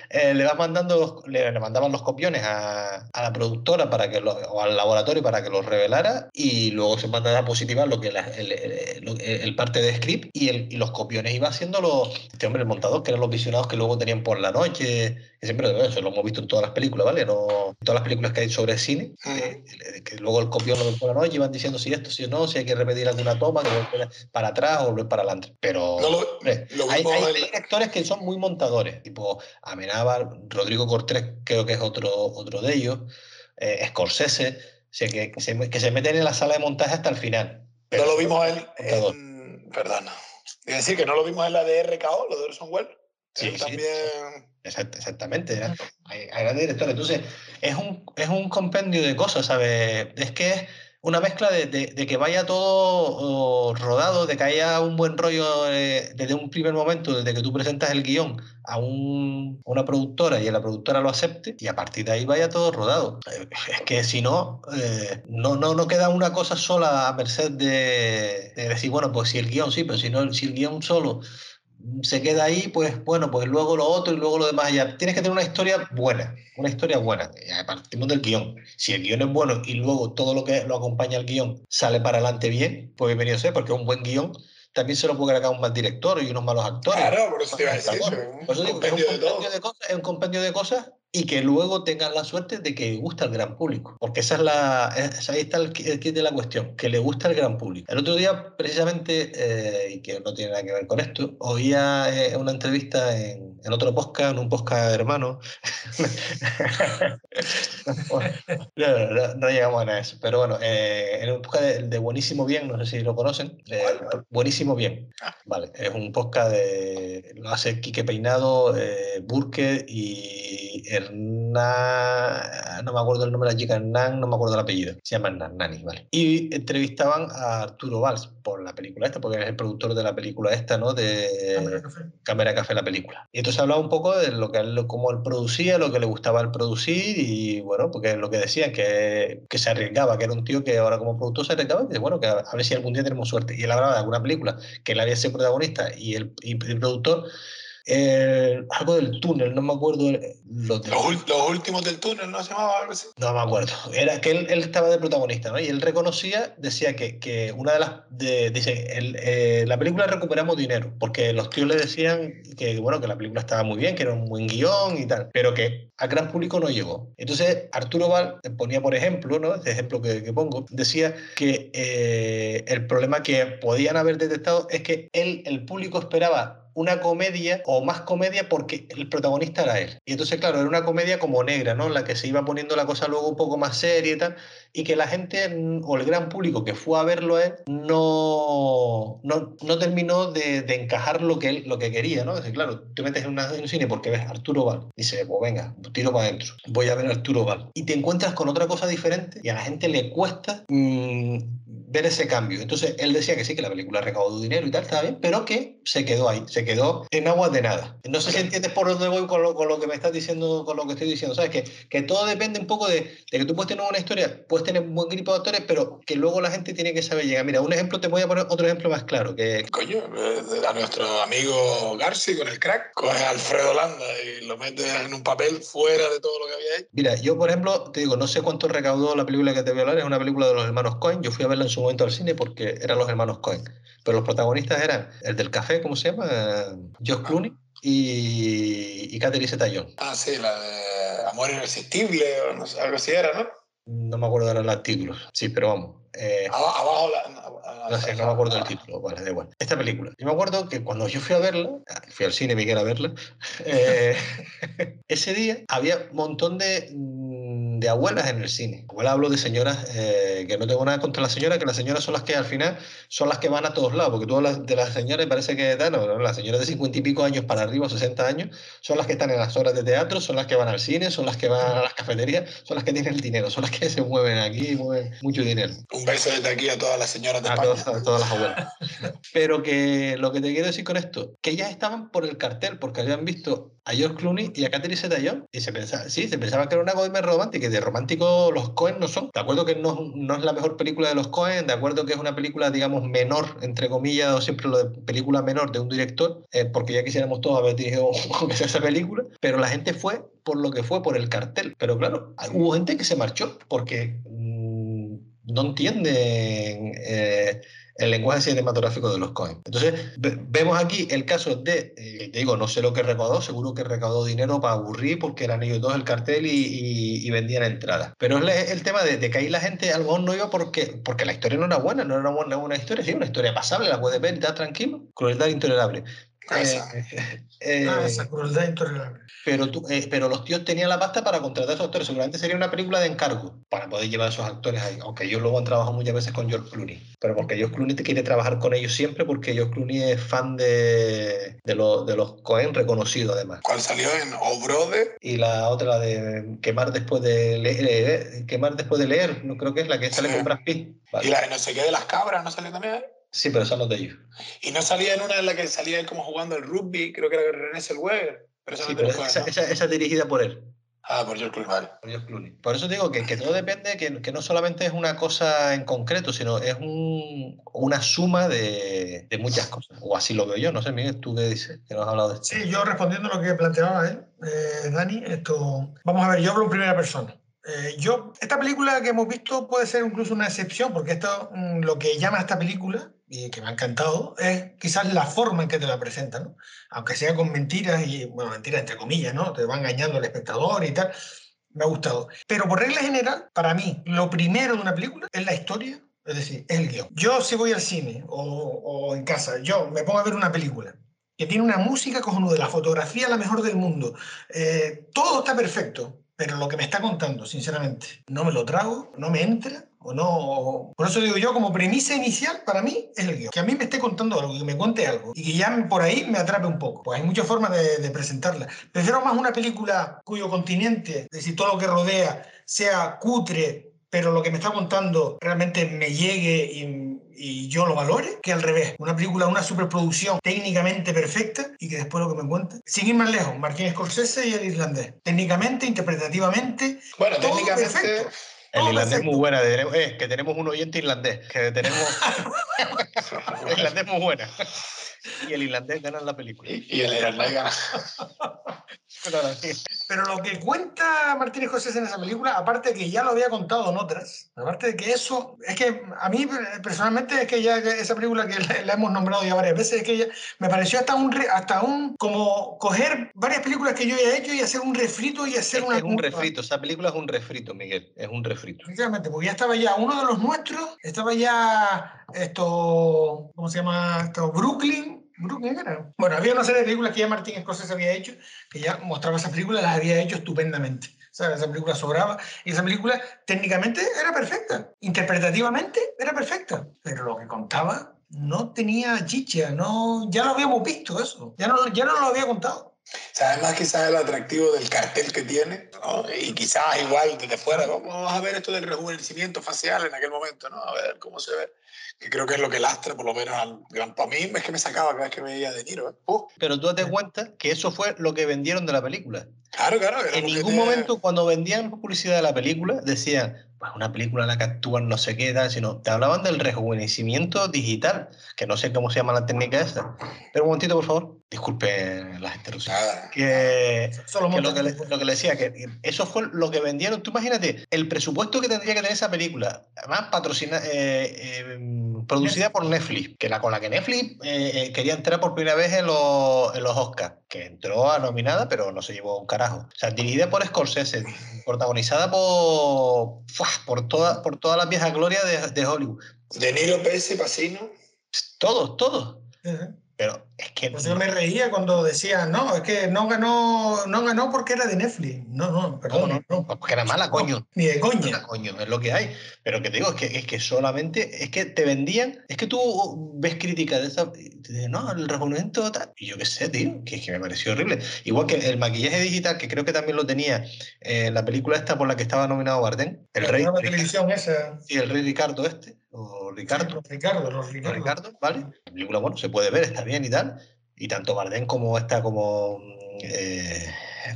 Eh, le vas mandando, le, le mandaban los copiones a, a la productora para que lo- o al laboratorio para que los revelara y luego se mandaba a positivar lo que la- el, el- el parte de script y, el- y los copiones iba haciendo los, este hombre, el montador, que eran los visionados que luego tenían por la noche, que siempre bueno, eso lo hemos visto en todas las películas, ¿vale? No, en todas las películas que hay sobre cine, eh, que luego el copión lo ven por la noche y van diciendo si esto, si no, si hay que repetir alguna toma, que para atrás o volver para adelante. Pero No lo, lo hay, hay que son muy montadores, tipo Amenábar, Rodrigo Cortés, creo que es otro, otro de ellos, eh, Scorsese, o sea, que, que se, que se meten en la sala de montaje hasta el final. Pero no lo vimos en, montadores. en- Perdón. Es decir, que no lo vimos en la de RKO, lo de Orson Welles. Sí, Él sí. también. Exact- exactamente, era- hay, hay grandes directores. Entonces, es un, es un compendio de cosas, ¿sabes? Es que es una mezcla de, que vaya todo rodado, de que haya un buen rollo eh, desde un primer momento, desde que tú presentas el guion a un- una productora y la productora lo acepte, y a partir de ahí vaya todo rodado. Eh, Es que si no, eh, no, no, no queda una cosa sola a merced de, de decir, bueno, pues si el guion sí, pero si, no, si el guion solo se queda ahí, pues bueno, pues luego lo otro y luego lo demás. Ya tienes que tener una historia buena, una historia buena. Ya partimos del guion. Si el guion es bueno y luego todo lo que lo acompaña al guion sale para adelante bien, pues bienvenido sea, porque un buen guion también se lo puede cargar un mal director y unos malos actores. Claro, por eso te iba a decir eso. Claro. Un Por eso digo que es un compendio de todo. compendio de cosas, es un compendio de cosas y que luego tengan la suerte de que gusta al gran público. Porque esa es la, es- ahí está el, el kit de la cuestión, que le gusta al gran público. El otro día, precisamente, eh, y que no tiene nada que ver con esto, oía eh, una entrevista en, en otro podcast, en un podcast hermano. no, no, no, no llegamos a eso. Pero bueno, eh, en un podcast de, de Buenísimo Bien, no sé si lo conocen. eh. Buenísimo Bien. Vale, es un podcast de. Lo hace Quique Peinado, eh, Burke y Hernán. No me acuerdo el nombre de la chica, Hernán, no me acuerdo el apellido. Se llama Hernán, Nani, vale. Y entrevistaban a Arturo Valls por la película esta, porque es el productor de la película esta, ¿no? De Cámara Café, la película. Y entonces hablaba un poco de lo que él, cómo él producía, lo que le gustaba al producir y bueno, porque lo que decían, que, que se arriesgaba, que era un tío que ahora como productor se arriesgaba y dice, bueno, que a, a ver si algún día tenemos suerte. Y él hablaba de alguna película que él había sido protagonista y el, y el productor, eh, algo del túnel, no me acuerdo. eh, Los, ul- los últimos del túnel, ¿no se llamaba algo así? no me acuerdo. Era que él, él estaba de protagonista, ¿no? Y él reconocía, decía que, que una de las. de- dice, el, eh, la película recuperamos dinero, porque los tíos le decían que, bueno, que la película estaba muy bien, que era un buen guion y tal, pero que al gran público no llegó. Entonces, Arturo Val ponía, por ejemplo, ¿no? Este ejemplo que, que pongo, decía que eh, el problema que podían haber detectado es que él, el público esperaba una comedia o más comedia porque el protagonista era él. Y entonces, claro, era una comedia como negra, ¿no? En la que se iba poniendo la cosa luego un poco más seria y tal, y que la gente o el gran público que fue a verlo a él no, no, no terminó de, de encajar lo que él lo que quería, ¿no? Dice, claro, te metes en, una- un cine porque ves a Arturo Val. Dice, pues venga, tiro para adentro, voy a ver a Arturo Val. Y te encuentras con otra cosa diferente y a la gente le cuesta mm, ver ese cambio. Entonces, él decía que sí, que la película recaudó dinero y tal, estaba bien, pero que se quedó ahí, se quedó en aguas de nada. No sé si entiendes por dónde voy con lo, con lo que me estás diciendo, con lo que estoy diciendo. ¿Sabes? Que, que todo depende un poco de, de que tú puedes tener una historia, puedes tener un buen grupo de actores, pero que luego la gente tiene que saber llegar. Mira, un ejemplo, te voy a poner otro ejemplo más claro, que Coño, eh, a nuestro amigo Garci con el crack, coge a Alfredo Landa y lo mete en un papel fuera de todo lo que había hecho. Mira, yo por ejemplo, te digo, no sé cuánto recaudó la película que te voy a hablar, es una película de los hermanos Cohen, yo fui a verla en su momento al cine porque eran los hermanos Cohen, pero los protagonistas eran el del café, ¿cómo se llama? Josh Clooney y, y Catherine Zeta-Jones. Ah, sí, la de Amor Irresistible o no sé, algo así era, ¿no? No me acuerdo ahora los títulos, sí, pero vamos. eh, Aba- Abajo la... no sé, no me acuerdo del título, vale, da igual. Esta película. Yo me acuerdo que cuando yo fui a verla, ah, fui al cine, Miguel, a verla, eh, ese día había un montón de, de abuelas en el cine. Abuela hablo de señoras, eh, que no tengo nada contra las señoras, que las señoras son las que al final son las que van a todos lados, porque todas las de las señoras parece que dan, no, no, las señoras de 50 y pico años para arriba, 60 años, son las que están en las horas de teatro, son las que van al cine, son las que van a las cafeterías, son las que tienen el dinero, son las que se mueven aquí, mueven mucho dinero. Un beso desde aquí a todas las señoras de A España. todas, a todas las abuelas. Pero que lo que te quiero decir con esto, que ellas estaban por el cartel, porque habían visto a George Clooney y a Catherine Zeta-Jones, y se pensaba, sí, se pensaba que era una comedia romántica, de romántico los Cohen no son. De acuerdo que no, no es la mejor película de los Cohen, de acuerdo que es una película, digamos, menor, entre comillas, o siempre lo de película menor de un director, eh, porque ya quisiéramos todos haber dirigido esa película, pero la gente fue por lo que fue, por el cartel. Pero claro, hubo gente que se marchó, porque mm, no entienden eh, el lenguaje cinematográfico de los Cohen. Entonces, ve- vemos aquí el caso de, eh, te digo, no sé lo que recaudó, seguro que recaudó dinero para aburrir porque eran ellos dos el cartel y, y- y vendían entradas. Pero es el tema de, de que ahí la gente a lo mejor no iba porque, porque la historia no era buena, no era una buena, historia, sí, una historia pasable, la puedes ver y estar tranquilo. Crueldad intolerable. Esa. eh, Ah, eh, esa crueldad intolerable. pero, tú- eh, pero los tíos tenían la pasta para contratar a esos actores. Seguramente sería una película de encargo para poder llevar a esos actores ahí. Aunque ellos luego han trabajado muchas veces con George Clooney. Pero porque George Clooney te quiere trabajar con ellos siempre porque George Clooney es fan de, de, los, de los Cohen reconocido además. ¿Cuál salió en O Brother? Y la otra, la de quemar después de leer, quemar después de leer, no creo que es la que sale Sí. con Brad Pitt. Vale. Y la de no sé qué de las cabras, ¿no salió también? Sí, pero son los de ellos. Y no salía en una en la que salía él como jugando el rugby, creo que era René Zellweger. Pero esa Sí, pero esa, ¿no? esa- esa es dirigida por él. Ah, por George Clooney, vale. por George Clooney. Por eso digo que, que todo depende, que, que no solamente es una cosa en concreto, sino es un- una suma de, de muchas cosas. O así lo veo yo, no sé, Miguel, tú qué dices, que nos has hablado de esto. Sí, yo respondiendo a lo que planteaba él, eh, Dani, esto, vamos a ver, yo hablo en primera persona. Eh, yo, esta película que hemos visto puede ser incluso una excepción, porque esto, mm, lo que llama a esta película, y que me ha encantado, es quizás la forma en que te la presentan. Aunque sea con mentiras, y, bueno, mentiras entre comillas, ¿no? Te va engañando al espectador y tal. Me ha gustado. Pero por regla general, para mí, lo primero de una película es la historia, es decir, es el guion. Yo si voy al cine o, o en casa, yo me pongo a ver una película que tiene una música cojonuda, la fotografía la mejor del mundo, eh, todo está perfecto, pero lo que me está contando, sinceramente, no me lo trago, no me entra, o no... Por eso digo yo, como premisa inicial, para mí es el guion. Que a mí me esté contando algo, que me cuente algo, y que ya por ahí me atrape un poco. Pues hay muchas formas de, de presentarla. Prefiero más una película cuyo continente, es decir, todo lo que rodea, sea cutre, pero lo que me está contando realmente me llegue y, y yo lo valore, que al revés. Una película, una superproducción técnicamente perfecta y que después lo que me cuente. Sin ir más lejos, Martín Scorsese y el irlandés. Técnicamente, interpretativamente, Bueno, todo técnicamente. perfecto. El irlandés es muy buena, eh, que tenemos un oyente irlandés, que tenemos... el irlandés es muy buena. Y el irlandés gana en la película. Y, el irlandés gana. Pero lo que cuenta Martín Scorsese en esa película, aparte de que ya lo había contado en otras, aparte de que eso, es que a mí personalmente es que ya esa película que la, la hemos nombrado ya varias veces, es que ya me pareció hasta un, re- hasta un, como coger varias películas que yo ya he hecho y hacer un refrito y hacer Es, una... es un refrito, esa película es un refrito, Miguel, es un refrito. Efectivamente, porque ya estaba ya uno de los nuestros, estaba ya esto, ¿cómo se llama? Esto, Brooklyn. Era. Bueno, había una serie de películas que ya Martín Scorsese había hecho, que ya mostraba esas películas, las había hecho estupendamente. ¿sabes? Esa película sobraba y esa película técnicamente era perfecta, interpretativamente era perfecta, pero lo que contaba no tenía chicha, no, ya lo habíamos visto eso, ya no, ya no lo había contado. O sea, además quizás el atractivo del cartel que tiene, ¿no? Y quizás igual desde fuera, vamos a ver esto del rejuvenecimiento facial en aquel momento, ¿no? A ver cómo se ve. Que creo que es lo que lastra, por lo menos, al gran... Para mí es que me sacaba cada vez que veía De Niro, ¿eh? Uh, Pero tú te das cuenta que eso fue lo que vendieron de la película. claro, claro. En ningún te- momento cuando vendían publicidad de la película decían, pues una película en la que actúan no sé qué, tal, sino te hablaban del rejuvenecimiento digital, que no sé cómo se llama la técnica esa. Pero un momentito, por favor. Disculpe la gente rusa. Nada. Que, Solo que lo, que le, lo que le decía, que eso fue lo que vendieron. Tú imagínate el presupuesto que tendría que tener esa película, además patrocina, eh, eh, producida por Netflix, que la con la que Netflix eh, eh, quería entrar por primera vez en los, en los Oscars, que entró a nominada, pero no se llevó un carajo. O sea, dirigida por Scorsese, protagonizada por, por, toda, por todas las viejas glorias de, de Hollywood. De Niro, Pesci, Pacino. Todos, todos. Pero es que... Pues yo me reía cuando decía, no, es que no ganó, no ganó porque era de Netflix. No, no, perdón, no, no. porque era mala, coño. Ni de coña. Coño, es lo que hay. Pero que te digo, es que, es que solamente, es que te vendían, es que tú ves críticas de esa, y te dicen, no, el rejuvenecimiento tal. Y yo qué sé, tío, que es que me pareció horrible. Igual que el maquillaje digital, que creo que también lo tenía en la película esta por la que estaba nominado Bardem, el La rey, nueva televisión esa. sí, el rey Ricardo este, o Ricardo. Los Ricardo, los Ricardo. Ricardo, ¿vale? La película, bueno, se puede ver, está bien y tal. Y tanto Bardem como esta, como. eh,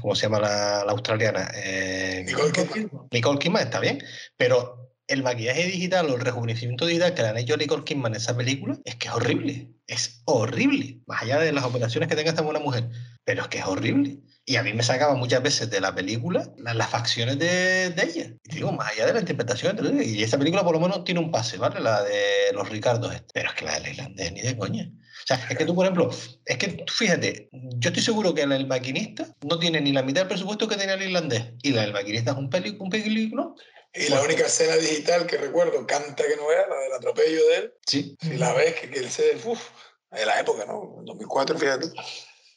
¿Cómo se llama la, la australiana? Eh, Nicole Kidman. Nicole Kidman está bien, pero el maquillaje digital o el rejuvenecimiento digital que le han hecho a Nicole Kidman en esa película es que es horrible. Es horrible. Más allá de las operaciones que tenga esta buena mujer. Pero es que es horrible. Y a mí me sacaba muchas veces de la película las, facciones de, ella. Y digo, más allá de la interpretación. Y esa película por lo menos tiene un pase, ¿vale? La de los Ricardos. este. Pero es que la del irlandés ni de coña. O sea, es que tú, por ejemplo, es que tú fíjate, yo estoy seguro que la del maquinista no tiene ni la mitad del presupuesto que tenía el irlandés. Y la del maquinista es un peli, un película. Y la única escena digital que recuerdo, canta que no veas, la del atropello de él. Sí. Si la ves, que, que él se. Uf, de la época, ¿no? 2004, fíjate.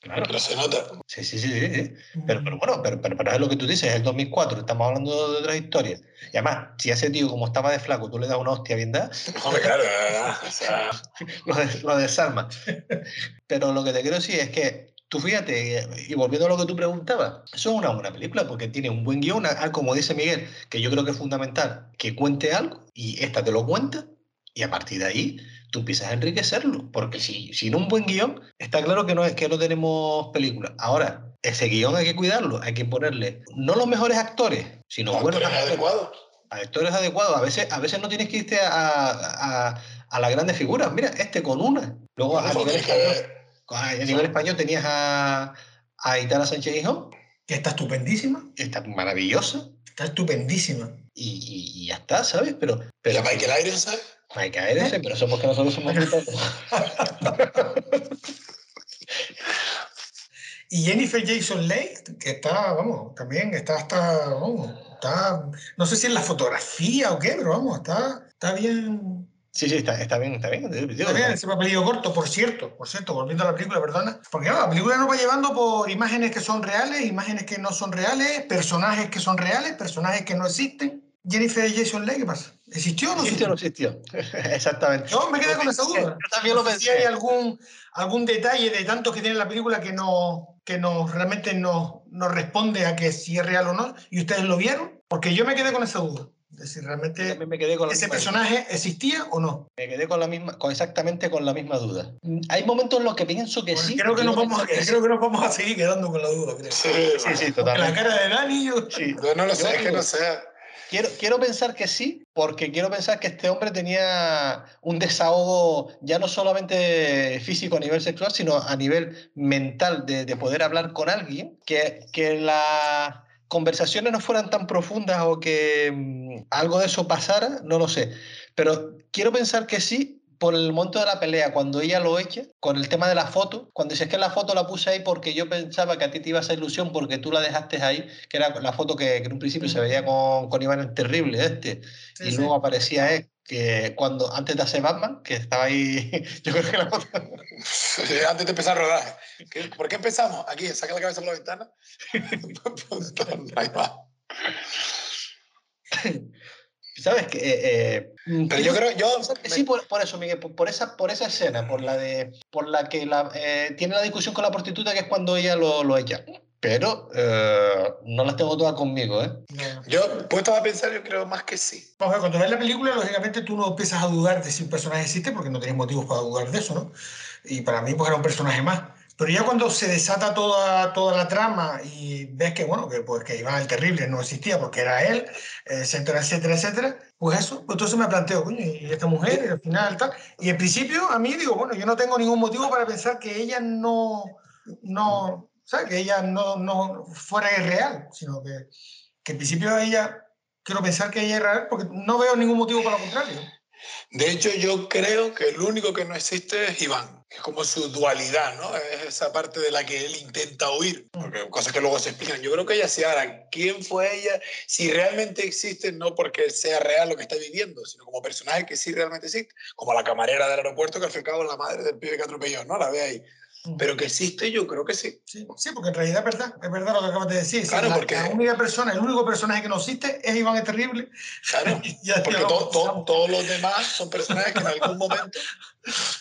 Claro. Pero se nota. Sí, sí, sí, sí. sí. Pero, pero bueno, pero, pero, pero es lo que tú dices, es el 2004, estamos hablando de otra historia. Y además, si a ese tío, como estaba de flaco, tú le das una hostia bien dada, Hombre, claro, ¿verdad? O sea, lo, des- lo desarma. Pero lo que te quiero decir es que tú fíjate, y volviendo a lo que tú preguntabas, eso es una buena película porque tiene un buen guion, a- como dice Miguel, que yo creo que es fundamental que cuente algo y esta te lo cuenta y a partir de ahí tú empiezas a enriquecerlo, porque si, sin un buen guion, está claro que no, es que no tenemos película. Ahora, ese guion hay que cuidarlo, hay que ponerle no los mejores actores, sino los buenos actores adecuados. a actores adecuados. A veces, a veces no tienes que irte a, a, a las grandes figuras. Mira, este con una. Luego a Eso que a nivel español tenías a, a Aitana Sánchez Hijón, Que está estupendísima. está maravillosa. Está estupendísima. Y, y- y ya está, ¿sabes? Pero, Y pero a Michael Irons, ¿sabes? que caer ese, pero eso porque nosotros somos. Y Jennifer Jason Leigh, que está, vamos, también está hasta, vamos, está, no sé si en la fotografía o qué, pero vamos, está, está bien. Sí, sí, está, está bien, está bien. Está bien ese papelillo corto, por cierto, por cierto, volviendo a la película, perdona. Porque claro, la película nos va llevando por imágenes que son reales, imágenes que no son reales, personajes que son reales, personajes que no existen. Jennifer Jason Leigh, ¿qué pasa? ¿Existió o no ¿Existió no existió? Exactamente. Yo me quedé con esa duda. Yo también lo No pensé. hay algún, algún detalle de tantos que tiene la película que, no, que nos, realmente nos, nos responde a que si es real o no, y ustedes lo vieron, porque yo me quedé con esa duda. De si Yo realmente me quedé con la ese personaje existía o no. Me quedé con la misma, con exactamente con la misma duda. Hay momentos en los que pienso que Pues sí. creo, que nos vamos, a- que sí. creo que nos vamos a seguir quedando con la duda, creo. Sí, Sí, sí, Porque la totalmente. cara de Dani, yo... Sí. Yo no lo sé, es que no sé. Quiero, quiero pensar que sí, porque quiero pensar que este hombre tenía un desahogo ya no solamente físico a nivel sexual, sino a nivel mental de, de poder hablar con alguien, que, que las conversaciones no fueran tan profundas o que mm, algo de eso pasara, no lo sé. Pero quiero pensar que sí por el momento de la pelea, cuando ella lo echa, con el tema de la foto, cuando dices que la foto la puse ahí porque yo pensaba que a ti te iba a hacer ilusión porque tú la dejaste ahí, que era la foto que, que en un principio se veía con, con Iván el Terrible, este, Sí, y sí. luego aparecía él, que cuando antes de hacer Batman, que estaba ahí, yo creo que la foto... Antes de empezar a rodar. ¿Qué- ¿Por qué empezamos? Aquí, saca la cabeza por la ventana. Ahí va. ¿Sabes? Que, eh, eh, Pero yo creo, yo. Sí, por, por eso, Miguel, por, por esa, por esa escena, por la de por la que la, eh, tiene la discusión con la prostituta, que es cuando ella lo, lo echa. Pero eh, no las tengo todas conmigo, ¿eh? No. Yo, puesto a pensar, yo creo más que sí. Vamos a ver, cuando ves la película, lógicamente tú no empiezas a dudar de si un personaje existe, porque no tienes motivos para dudar de eso, ¿no? Y para mí, pues era un personaje más. Pero ya cuando se desata toda, toda la trama y ves que, bueno, que, pues, que Iván el Terrible no existía porque era él, etcétera, etcétera, etcétera, pues eso, pues entonces me planteo, coño, y esta mujer, y al final, tal. Y en principio, a mí digo, bueno, yo no tengo ningún motivo para pensar que ella no, no, ¿sabes? Que ella no, no fuera irreal, sino que, que en principio ella, quiero pensar que ella es real porque no veo ningún motivo para lo contrario. De hecho, yo creo que el único que no existe es Iván. Es como su dualidad, ¿no? Es esa parte de la que él intenta huir. Porque cosas que luego se explican. Yo creo que ella sí. Ahora, ¿quién fue ella? Si realmente existe, no porque sea real lo que está viviendo, sino como personaje que sí realmente existe. Como la camarera del aeropuerto, que al fin cabo la madre del pibe que atropelló, ¿no? La ve ahí. Pero que existe, yo creo que sí. Sí, sí, porque en realidad es verdad, es verdad lo que acabas de decir. Claro, la, porque- la única persona, el único personaje que no existe es Iván el Terrible. Claro. Ya- Porque ya todos los demás son personajes que en algún momento.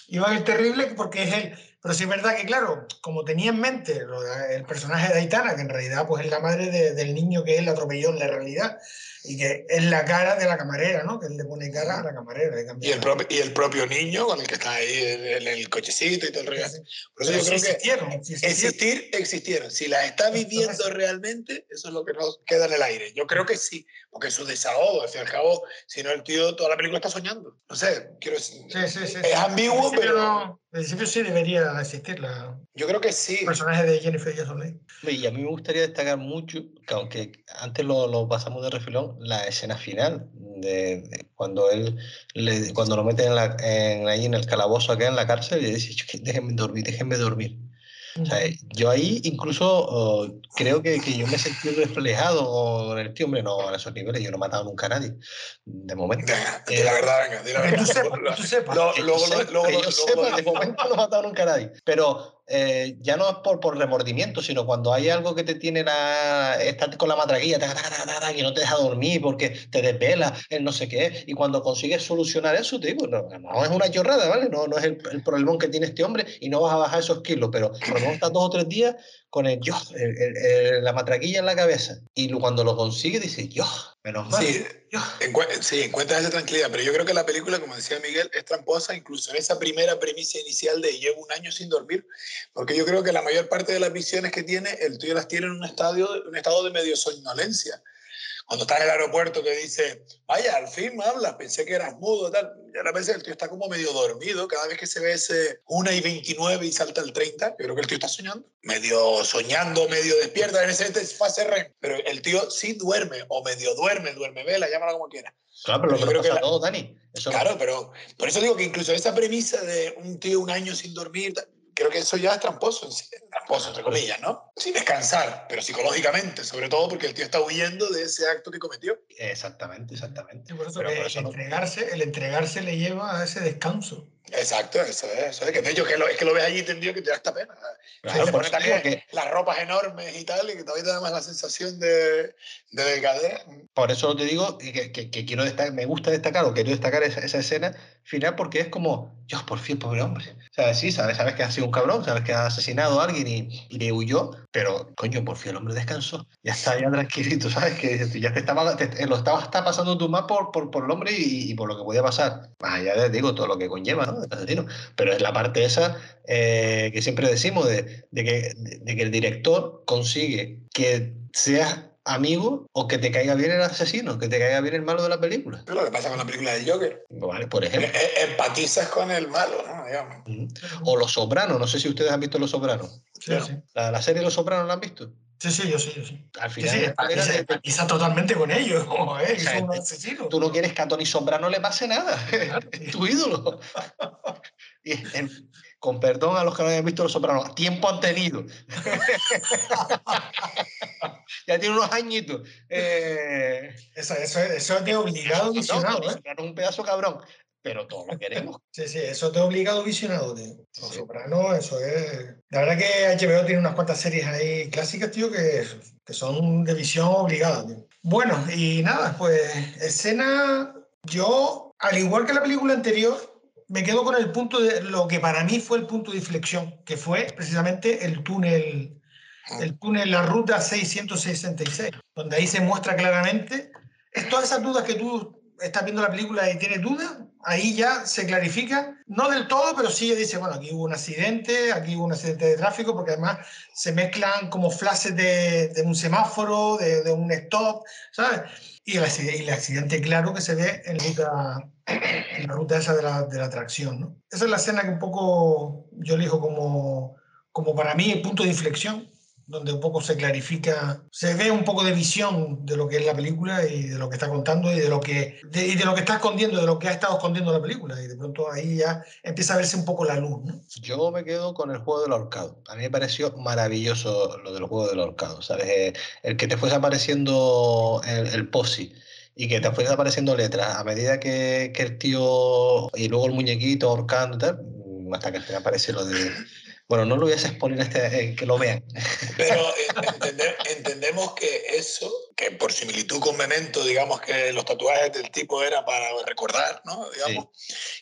Iván el Terrible porque es él. Pero sí es verdad que, claro, como tenía en mente lo de- el personaje de Aitana, que en realidad pues, es la madre de- del niño que él atropelló en la realidad, y que es la cara de la camarera, ¿no? Que él le pone cara a la camarera. le Y el, la- propio, y el propio niño con el que está ahí en, en el cochecito y todo el rollo. Sí, sí. Por eso yo creo que existieron, sí existieron. existir, existieron. Si las está viviendo realmente, eso es lo que nos queda en el aire. Yo creo que sí, porque es su desahogo. Al fin y al cabo, si no, el tío toda la película está soñando. No sé, quiero decir. Sí, sí, sí. Es ambiguo, pero- no- en principio sí debería existir la, Yo creo que sí. el personaje de Jennifer Jason Leigh. Y a mí me gustaría destacar mucho, que aunque antes lo, lo pasamos de refilón, la escena final, de, de cuando él le- cuando lo meten en la- en- ahí en el calabozo acá en la cárcel y dice, "Yo que- déjenme dormir, déjenme dormir. O sea, yo ahí incluso oh, creo que, que yo me sentí reflejado en el tío, hombre, no, a esos niveles, yo no he matado nunca a nadie, de momento. Venga, di la verdad, venga, di la Que verdad. tú sepas, que tú sepas. Luego- Que yo luego- sepa- luego- que yo luego- sepa, luego- de momento no he matado nunca a nadie. Pero eh, ya no es por, por remordimiento, sino cuando hay algo que te tiene la. Estás con la matraquilla, taca, taca, taca, que no te deja dormir porque te desvela, el no sé qué. Y cuando consigues solucionar eso, te digo, no, no es una chorrada, ¿vale? No, no es el, el problemón que tiene este hombre y no vas a bajar esos kilos, pero por lo menos estás dos o tres días con el yo, el- el- el- la matraquilla en la cabeza. Y cuando lo consigues, dices, yo, menos mal. Sí, yo. Encue- sí, encuentras esa tranquilidad, pero yo creo que la película, como decía Miguel, es tramposa incluso en esa primera premisa inicial de llevo un año sin dormir, porque yo creo que la mayor parte de las visiones que tiene, el tuyo las tiene en un estado, un estado de medio somnolencia. Cuando está en el aeropuerto que dice, vaya, al fin me hablas, pensé que eras mudo, tal. Y a veces el tío está como medio dormido, cada vez que se ve ese 1 y 29 y salta el 30, yo creo que el tío está soñando, medio soñando, medio despierta, en ese fase REM, pero el tío sí duerme, o medio duerme, duerme vela, llámalo como quiera. Claro, pero lo Yo que creo que la- a todos, Dani. Eso no- Claro, pero por eso digo que incluso esa premisa de un tío un año sin dormir, creo que eso ya es tramposo, tramposo entre comillas, ¿no? Sin descansar, pero psicológicamente, sobre todo porque el tío está huyendo de ese acto que cometió. Exactamente, exactamente. Por eso Pero por eso el, no- entregarse, el entregarse le lleva a ese descanso. Exacto, eso es, eso es que de hecho que lo, es que lo ves allí tendido que te da esta pena. Claro, por también que- las ropas enormes y tal, y que todavía te da más la sensación de, de delgadez. Por eso te digo que, que- que quiero destacar, me gusta destacar o quiero destacar esa, esa escena final porque es como, Dios, por fin, pobre hombre. O sea, sí, sabes, sabes que ha sido un cabrón, sabes que ha asesinado a alguien y, y le huyó, pero coño, por fin el hombre descansó. Ya está, ya tranquilito, ¿sabes? Que ya te estaba, lo estaba está pasando tú más por, por, por el hombre y, y por lo que podía pasar. Más allá digo, todo lo que conlleva, ¿no? Pero es la parte esa eh, que siempre decimos de, de que, de- de que el director consigue que seas amigo o que te caiga bien el asesino, que te caiga bien el malo de la película. Es lo que pasa con la película de Joker. Vale, por ejemplo. Eh, eh, Empatizas con el malo, ¿no? Digamos. O Los Sopranos, no sé si ustedes han visto Los Sopranos. Sí. La, la serie Los Sopranos la han visto. Sí, sí, yo sí, yo sí. Al Sí, final, sí, el colega empatiza, totalmente con ellos, eh, que sea, son te- asesinos. tú no quieres que a Tony Soprano le pase nada. Claro. es tu ídolo. Y, en- con perdón a los que no hayan visto Los Sopranos, tiempo han tenido. ya tiene unos añitos. Eh, Eso, eso, eso es de obligado no, visionado, Tony ¿eh? Un pedazo cabrón. Pero todos lo queremos. Sí, sí, eso es de obligado visionado, tío. Los Sí. Sopranos, eso es... La verdad que HBO tiene unas cuantas series ahí clásicas, tío, que, que son de visión obligada, tío. Bueno, y nada, pues escena... Yo, al igual que la película anterior, me quedo con el punto de lo que para mí fue el punto de inflexión, que fue precisamente el túnel, el túnel, la ruta 666, donde ahí se muestra claramente es todas esas dudas que tú estás viendo la película y tienes dudas, ahí ya se clarifica, no del todo, pero sí dice, bueno, aquí hubo un accidente, aquí hubo un accidente de tráfico, porque además se mezclan como flashes de, un semáforo, de, un stop, ¿sabes? Y el, accidente, claro que se ve en la ruta, en la ruta esa de la, de la atracción, ¿no? Esa es la escena que un poco yo elijo como, como para mí el punto de inflexión, donde un poco se clarifica, se ve un poco de visión de lo que es la película y de lo que está contando y de lo que, de, y de lo que está escondiendo, de lo que ha estado escondiendo la película. Y de pronto ahí ya empieza a verse un poco la luz, ¿no? Yo me quedo con el juego del ahorcado. A mí me pareció maravilloso lo del juego del ahorcado, ¿sabes? Eh, El que te fuese apareciendo el, el posi y que te fuese apareciendo letras a medida que, que el tío y luego el muñequito ahorcando y tal, hasta que aparece lo de... Bueno, no lo voy a exponer este, eh, que lo vean. Pero eh, entende- entendemos que eso, que por similitud con Memento, digamos que los tatuajes del tipo era para recordar, ¿no? Digamos,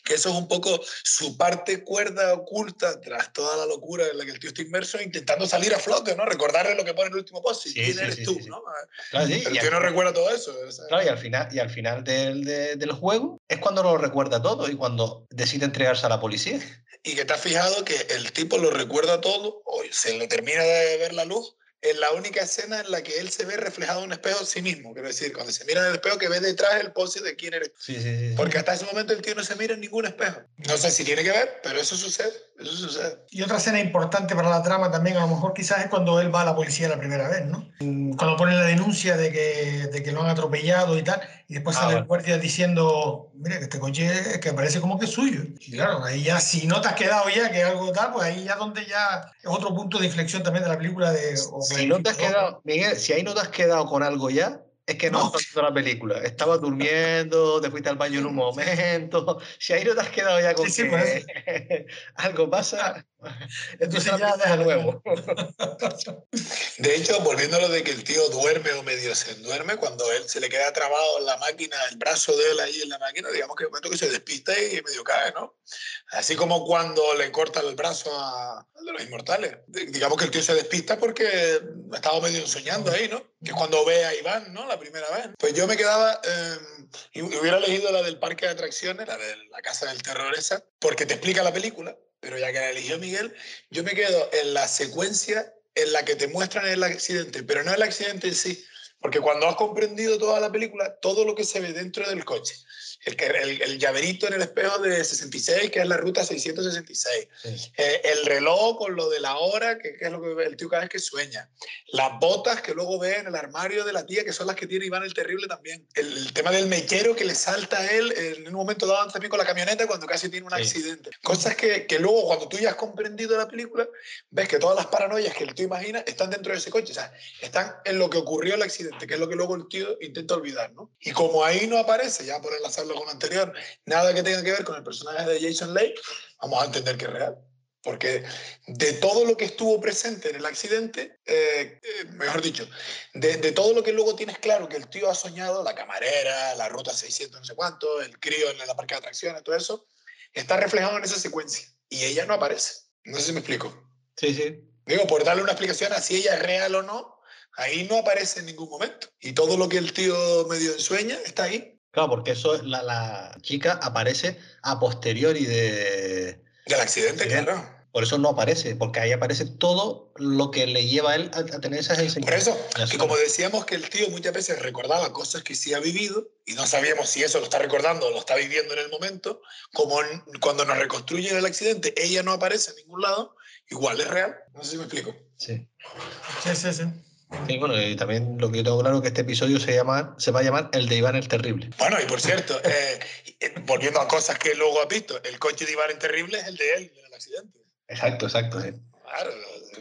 que eso es un poco su parte cuerda oculta tras toda la locura en la que el tío está inmerso, intentando salir a flote, ¿no? Recordarle lo que pone en el último post, Sí, quién sí, eres tú. ¿no? Claro, sí, El tío al- no recuerda todo eso. Claro, y al final, y al final del, de- del juego es cuando lo recuerda todo y cuando decide entregarse a la policía. Y que te has fijado que el tipo lo recuerda todo, o se le termina de ver la luz, en la única escena en la que él se ve reflejado en un espejo a sí mismo. Quiero decir, cuando se mira en el espejo que ve detrás el pose de quién eres. Sí, sí, sí. Porque hasta ese momento el tío no se mira en ningún espejo. No sé si tiene que ver, pero eso sucede. Eso sucede. Y otra escena importante para la trama también, a lo mejor quizás es cuando él va a la policía la primera vez, ¿no? Cuando pone la denuncia de que, de que lo han atropellado y tal, y después Ah, sale el vale. guardia diciendo, mira, que este coche es que parece como que es suyo. Y claro, ahí ya, si no te has quedado ya que algo tal, pues ahí ya donde ya es otro punto de inflexión también de la película de... Si no te has quedado, Miguel, si ahí no te has quedado con algo ya, es que no, No. has visto la película. Estabas durmiendo, te fuiste al baño en un momento. Si ahí no te has quedado ya con Sí, sí, que por eso. algo pasa, entonces Entonces ya de nuevo. De hecho, volviendo a lo de que el tío duerme o medio se duerme, cuando él se le queda trabado en la máquina, el brazo de él ahí en la máquina, digamos que de momento que se despista y medio cae, ¿no? Así como cuando le cortan el brazo a, de los inmortales. Di- Digamos que el tío se despista porque estaba medio soñando ahí, ¿no? Que es cuando ve a Iván, ¿no? La primera vez. Pues yo me quedaba, eh, y hubiera elegido la del parque de atracciones, la de la casa del terror esa, porque te explica la película, pero ya que la eligió Miguel, yo me quedo en la secuencia en la que te muestran el accidente, pero no el accidente en sí, porque cuando has comprendido toda la película, todo lo que se ve dentro del coche, el, el, el llaverito en el espejo de 66, que es la ruta 666, Sí. eh, el reloj con lo de la hora, que, que es lo que el tío cada vez que sueña, las botas que luego ve en el armario de la tía, que son las que tiene Iván el Terrible también, el, el tema del mechero que le salta a él en un momento dado también con la camioneta cuando casi tiene un Sí. accidente. Cosas que, que luego cuando tú ya has comprendido la película, ves que todas las paranoias que el tío imagina están dentro de ese coche, o sea, están en lo que ocurrió el accidente, que es lo que luego el tío intenta olvidar, ¿no? Y como ahí no aparece, ya por enlazarlo con lo anterior, nada que tenga que ver con el personaje de Jason Lake, vamos a entender que es real. Porque de todo lo que estuvo presente en el accidente, eh, eh, mejor dicho, de, de todo lo que luego tienes claro que el tío ha soñado, la camarera, la ruta 600 no sé cuánto, el crío en la parque de atracciones, todo eso, está reflejado en esa secuencia. Y ella no aparece. No sé si me explico. Sí, sí. Digo, por darle una explicación a si ella es real o no, ahí no aparece en ningún momento. Y todo lo que el tío medio ensueña está ahí, Claro, porque eso es- la, la chica aparece a posteriori de. del accidente, claro. Por eso no aparece, porque ahí aparece todo lo que le lleva a él a, a tener esas Por enseñanzas. eso, que como decíamos que el tío muchas veces recordaba cosas que sí ha vivido y no sabíamos si eso lo está recordando o lo está viviendo en el momento, como en- cuando nos reconstruyen el accidente, ella no aparece en ningún lado, igual es real. No sé si me explico. Sí. Sí, sí, sí. Sí, bueno, y también lo que yo tengo claro es que este episodio se, llama, se va a llamar El de Iván el Terrible. Bueno, y por cierto, eh, eh, volviendo a cosas que luego has visto, el coche de Iván en Terrible es el de él, del accidente. Exacto, exacto. sí. Claro,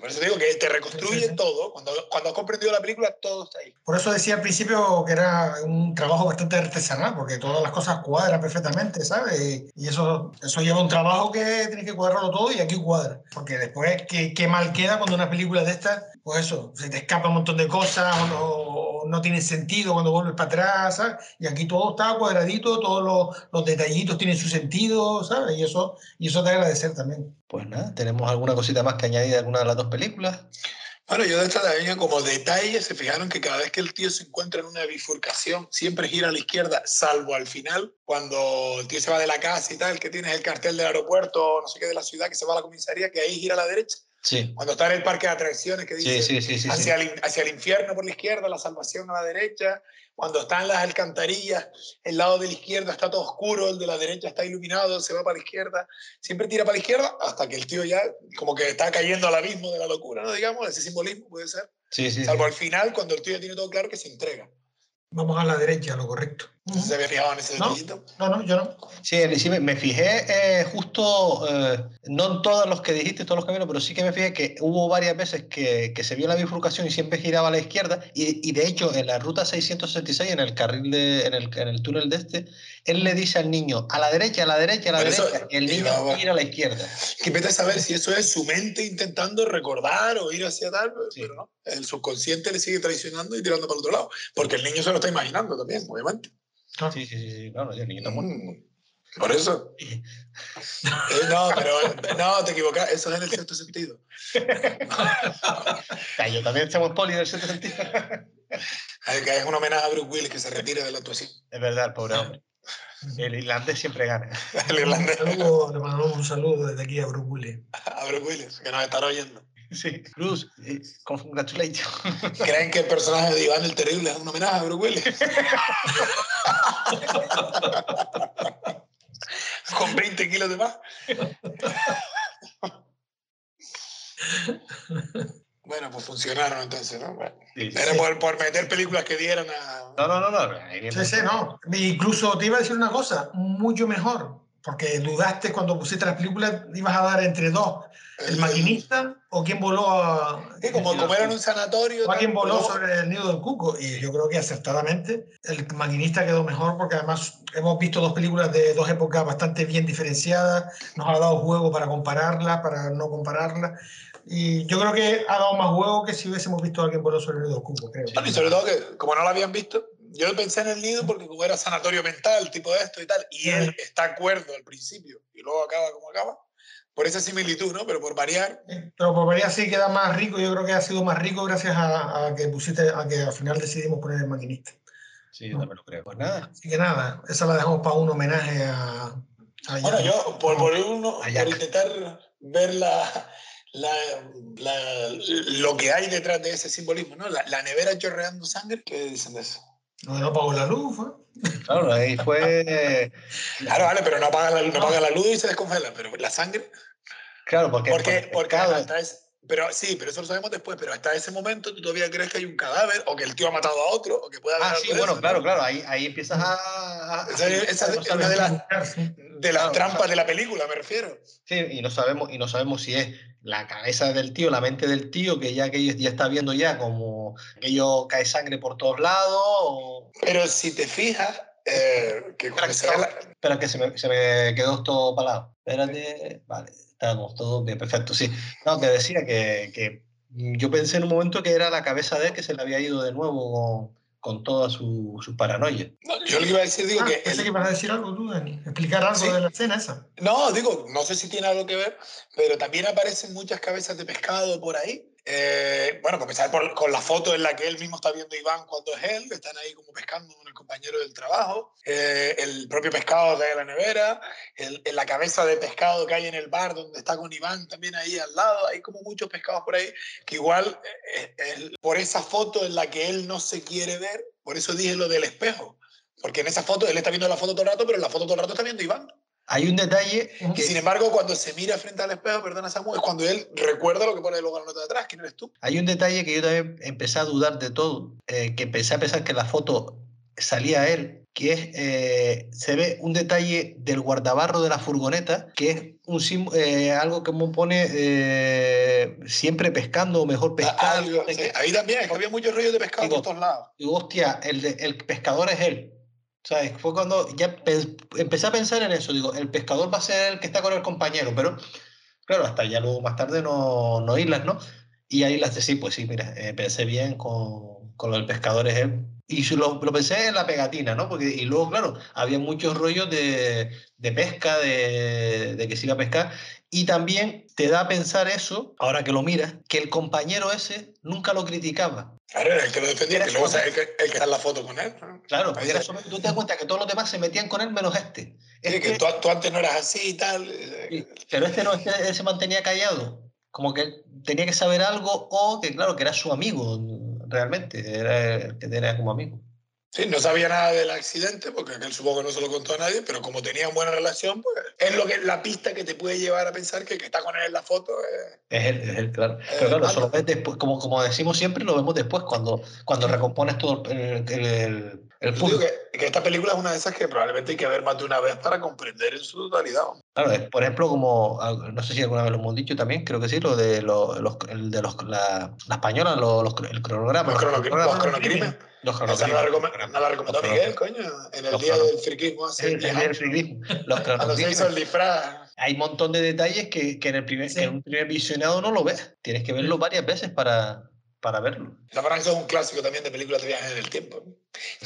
por eso digo que te reconstruye Sí, sí, sí. todo. Cuando, cuando has comprendido la película, todo está ahí. Por eso decía al principio que era un trabajo bastante artesanal, porque todas las cosas cuadran perfectamente, ¿sabes? Y eso, eso lleva un trabajo que tienes que cuadrarlo todo y aquí cuadra. Porque después, qué, qué mal queda cuando una película de estas, pues eso, se te escapa un montón de cosas o no, no tiene sentido cuando vuelves para atrás, ¿sabes? Y aquí todo está cuadradito, todos los, los detallitos tienen su sentido, ¿sabes? Y eso, y eso te agradecer también. Pues nada, ¿tenemos alguna cosita más que añadir de alguna de las dos películas? Bueno, yo de esta también como detalle se fijaron que cada vez que el tío se encuentra en una bifurcación siempre gira a la izquierda, salvo al final, cuando el tío se va de la casa y tal, que tienes el cartel del aeropuerto, no sé qué, de la ciudad, que se va a la comisaría, que ahí gira a la derecha. Sí, Cuando está en el parque de atracciones, que dice sí, sí, hacia, el, hacia el infierno por la izquierda, la salvación a la derecha. Cuando están las alcantarillas, el lado de la izquierda está todo oscuro, el de la derecha está iluminado, se va para la izquierda. Siempre tira para la izquierda hasta que el tío ya como que está cayendo al abismo de la locura, ¿no? Digamos, ese simbolismo puede ser. Sí, sí, sí. Salvo al final, cuando el tío ya tiene todo claro que se entrega. Vamos a la derecha, lo correcto. No se había fijado en ese No. detallito. No, no, yo no. Sí, sí, me, me fijé eh, justo, eh, no en todos los que dijiste, todos los caminos, pero sí que me fijé que hubo varias veces que, que se vio la bifurcación y siempre giraba a la izquierda. Y, y de hecho, en la ruta 666, en el carril, de, en, el, en el túnel de este, él le dice al niño, a la derecha, a la derecha, a la Por eso, derecha. y el niño iba- gira a la izquierda. Que vete a saber si eso es su mente intentando recordar o ir hacia tal, pero, Sí. pero no. El subconsciente le sigue traicionando y tirando para el otro lado. Porque el niño se lo está imaginando también, obviamente. Claro. Sí, sí, sí, sí, claro, el niño está muerto. Mm, Por eso. Eh, no, pero no, te equivocas. Eso es en el cierto sentido. Ah, yo también somos poli en ese sentido. Que es un homenaje a Bruce Willis que se retira de la actuación. Es verdad, el pobre hombre. El irlandés siempre gana. El irlandés. Un saludo, le mandamos un saludo desde aquí a Bruce Willis. A Bruce Willis, que nos estará oyendo. Sí. Bruce, eh, congratulations. ¿Creen que el personaje de Iván el Terrible es un homenaje a Bruce Willis? Con 20 kilos de más. Bueno, pues funcionaron entonces, ¿no? Bueno, Sí, sí, era sí. por, por meter películas que dieran a... No, no, no, no. Sí, sí, no. Incluso te iba a decir una cosa, mucho mejor porque dudaste cuando pusiste las películas, ibas a dar entre dos, el maquinista o quién voló a... Sí, como, era en un sanatorio. O a quién voló sobre el nido del cuco. Y yo creo que acertadamente el maquinista quedó mejor porque además hemos visto dos películas de dos épocas bastante bien diferenciadas. Nos ha dado juego para compararlas, para no compararlas. Y yo creo que ha dado más juego que si hubiésemos visto a alguien voló sobre el nido del cuco, creo. Y sobre todo que, como no lo habían visto, yo pensé en el nido porque como era sanatorio mental, tipo de esto y tal, y él está acuerdo al principio y luego acaba como acaba, por esa similitud, ¿no? Pero por variar, Pero por variar sí queda más rico. Yo creo que ha sido más rico gracias a, a que pusiste, a que al final decidimos poner el maquinista. Sí, yo también lo creo. Pues nada, Así que nada, esa la dejamos para un homenaje a. a Bueno, Jack. yo, por, por, uno, A por intentar ver la, la, la- lo que hay detrás de ese simbolismo, ¿no? La, la nevera chorreando sangre, ¿qué dicen de eso? De no pagó la luz, fue. claro, ahí fue. Claro, vale, pero no apaga la, no apaga la luz y se descongela, pero la sangre, Claro, porque. porque, porque hasta ese- pero sí, pero eso lo sabemos después, pero hasta ese momento tú todavía crees que hay un cadáver o que el tío ha matado a otro o que puede haber Ah, sí, bueno, eso, claro, ¿no? claro, ahí, ahí empiezas a. a- Esa, esa es una de las, de las Claro, trampas claro. de la película, me refiero. Sí, y no sabemos, y no sabemos si es la cabeza del tío, la mente del tío, que ya aquello ya está viendo ya como aquello cae sangre por todos lados, o... Pero si te fijas, eh, que cuando se ve la- Espera que se me, se me quedó todo palado. Espérate, vale, estamos todos bien, perfecto, sí. No, que decía que, que yo pensé en un momento que era la cabeza de él que se le había ido de nuevo con, con toda su, su paranoia. No, yo lo que iba a decir, digo Ah, que... pensé el- que ibas a decir algo tú, Dani. Explicar algo Sí. de la escena esa. No, digo, no sé si tiene algo que ver, pero también aparecen muchas cabezas de pescado por ahí. Eh, bueno, para empezar por- con la foto en la que él mismo está viendo a Iván cuando es él, están ahí como pescando con el compañero del trabajo, Eh, el propio pescado que hay en la nevera, el- en la cabeza de pescado que hay en el bar donde está con Iván también ahí al lado, hay como muchos pescados por ahí, que igual eh, eh, por esa foto en la que él no se quiere ver, por eso dije lo del espejo, porque en esa foto él está viendo la foto todo el rato, pero en la foto todo el rato está viendo a Iván. Hay un detalle que, Sin embargo, cuando se mira frente al espejo, perdona Samuel, es cuando él recuerda lo que pone luego la nota de atrás, ¿quién eres tú? hay un detalle que yo también empecé a dudar de todo, eh, que empecé a pensar que la foto salía él, que es, eh, se ve un detalle del guardabarro de la furgoneta, que es un eh, algo que me pone eh, siempre pescando o mejor pescando. Algo, no sé sí, qué. ahí también, es que había muchos rollos de pescado Digo, por todos lados. Digo, hostia, el, de- el pescador es él. ¿Sabes? Fue cuando ya pe- empecé a pensar en eso. Digo, el pescador va a ser el que está con el compañero, pero claro, hasta ya luego más tarde no, no Islas, ¿no? Y ahí las de sí, pues sí, mira, eh, pensé bien con, con lo del pescador es él. Y lo, lo pensé en la pegatina, ¿no? Porque, y luego, claro, había muchos rollos de, de pesca, de, de que se iba a pescar. Y también te da a pensar eso, ahora que lo miras, que el compañero ese nunca lo criticaba. Claro, era el que lo defendía, que luego eso, es el que, el que está en la foto con él. ¿no? Claro, porque solo- tú te das cuenta que todos los demás se metían con él menos este. Sí, que Este- tú, tú antes no eras así y tal. eh, sí, pero este no, este, se mantenía callado. Como que él tenía que saber algo o que, claro, que era su amigo realmente. Era el que tenía como amigo. Sí, no sabía nada del accidente, porque él supongo que no se lo contó a nadie, pero como tenían buena relación, pues es lo que, la pista que te puede llevar a pensar que el que está con él en la foto es... Es él, es él, claro. Pero claro, eso lo ves después, como, como decimos siempre, lo vemos después, cuando, cuando recompones todo el, el, el, el puzzle. que, que esta película es una de esas que probablemente hay que ver más de una vez para comprender en su totalidad. Claro, es, por ejemplo, como, ah, no sé si alguna vez lo hemos dicho también, creo que sí, lo de, los, los- el de los, la, la española, los, los- el cronograma. Los, crono, cronogramas, los cronocrímenes. los Esa no la, cronocrímenes, no la recomendó Miguel, coño, en el Los día del friquismo hace El, 10 el del friquismo, los Cuando se hizo cronocrímenes. el disfraz. Hay un montón de detalles que, que en, el primer, Sí. que en un primer visionado no lo ves. Tienes que verlo varias veces para, para verlo. La verdad que eso es un clásico también de películas de viajes en el tiempo. ¿no?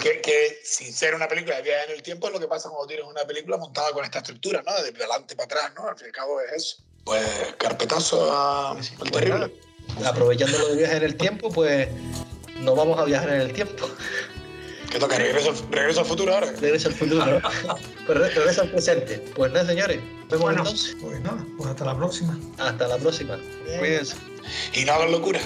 Que, que sin ser una película de viajes en el tiempo es lo que pasa cuando tienes una película montada con esta estructura, ¿no? De adelante para atrás, ¿no? Al fin y al cabo es eso. Pues carpetazo a, sí, al pues terrible. Aprovechando lo de viajes en el tiempo, pues nos vamos a viajar en el tiempo. Que toca regreso, regreso al futuro ahora. Regresa al futuro, ¿no? Pues re- regresa al presente. Pues nada, señores. Nos vemos Bueno, entonces. pues nada, pues hasta la próxima. Hasta la próxima. Cuídense. Y no hagan locura.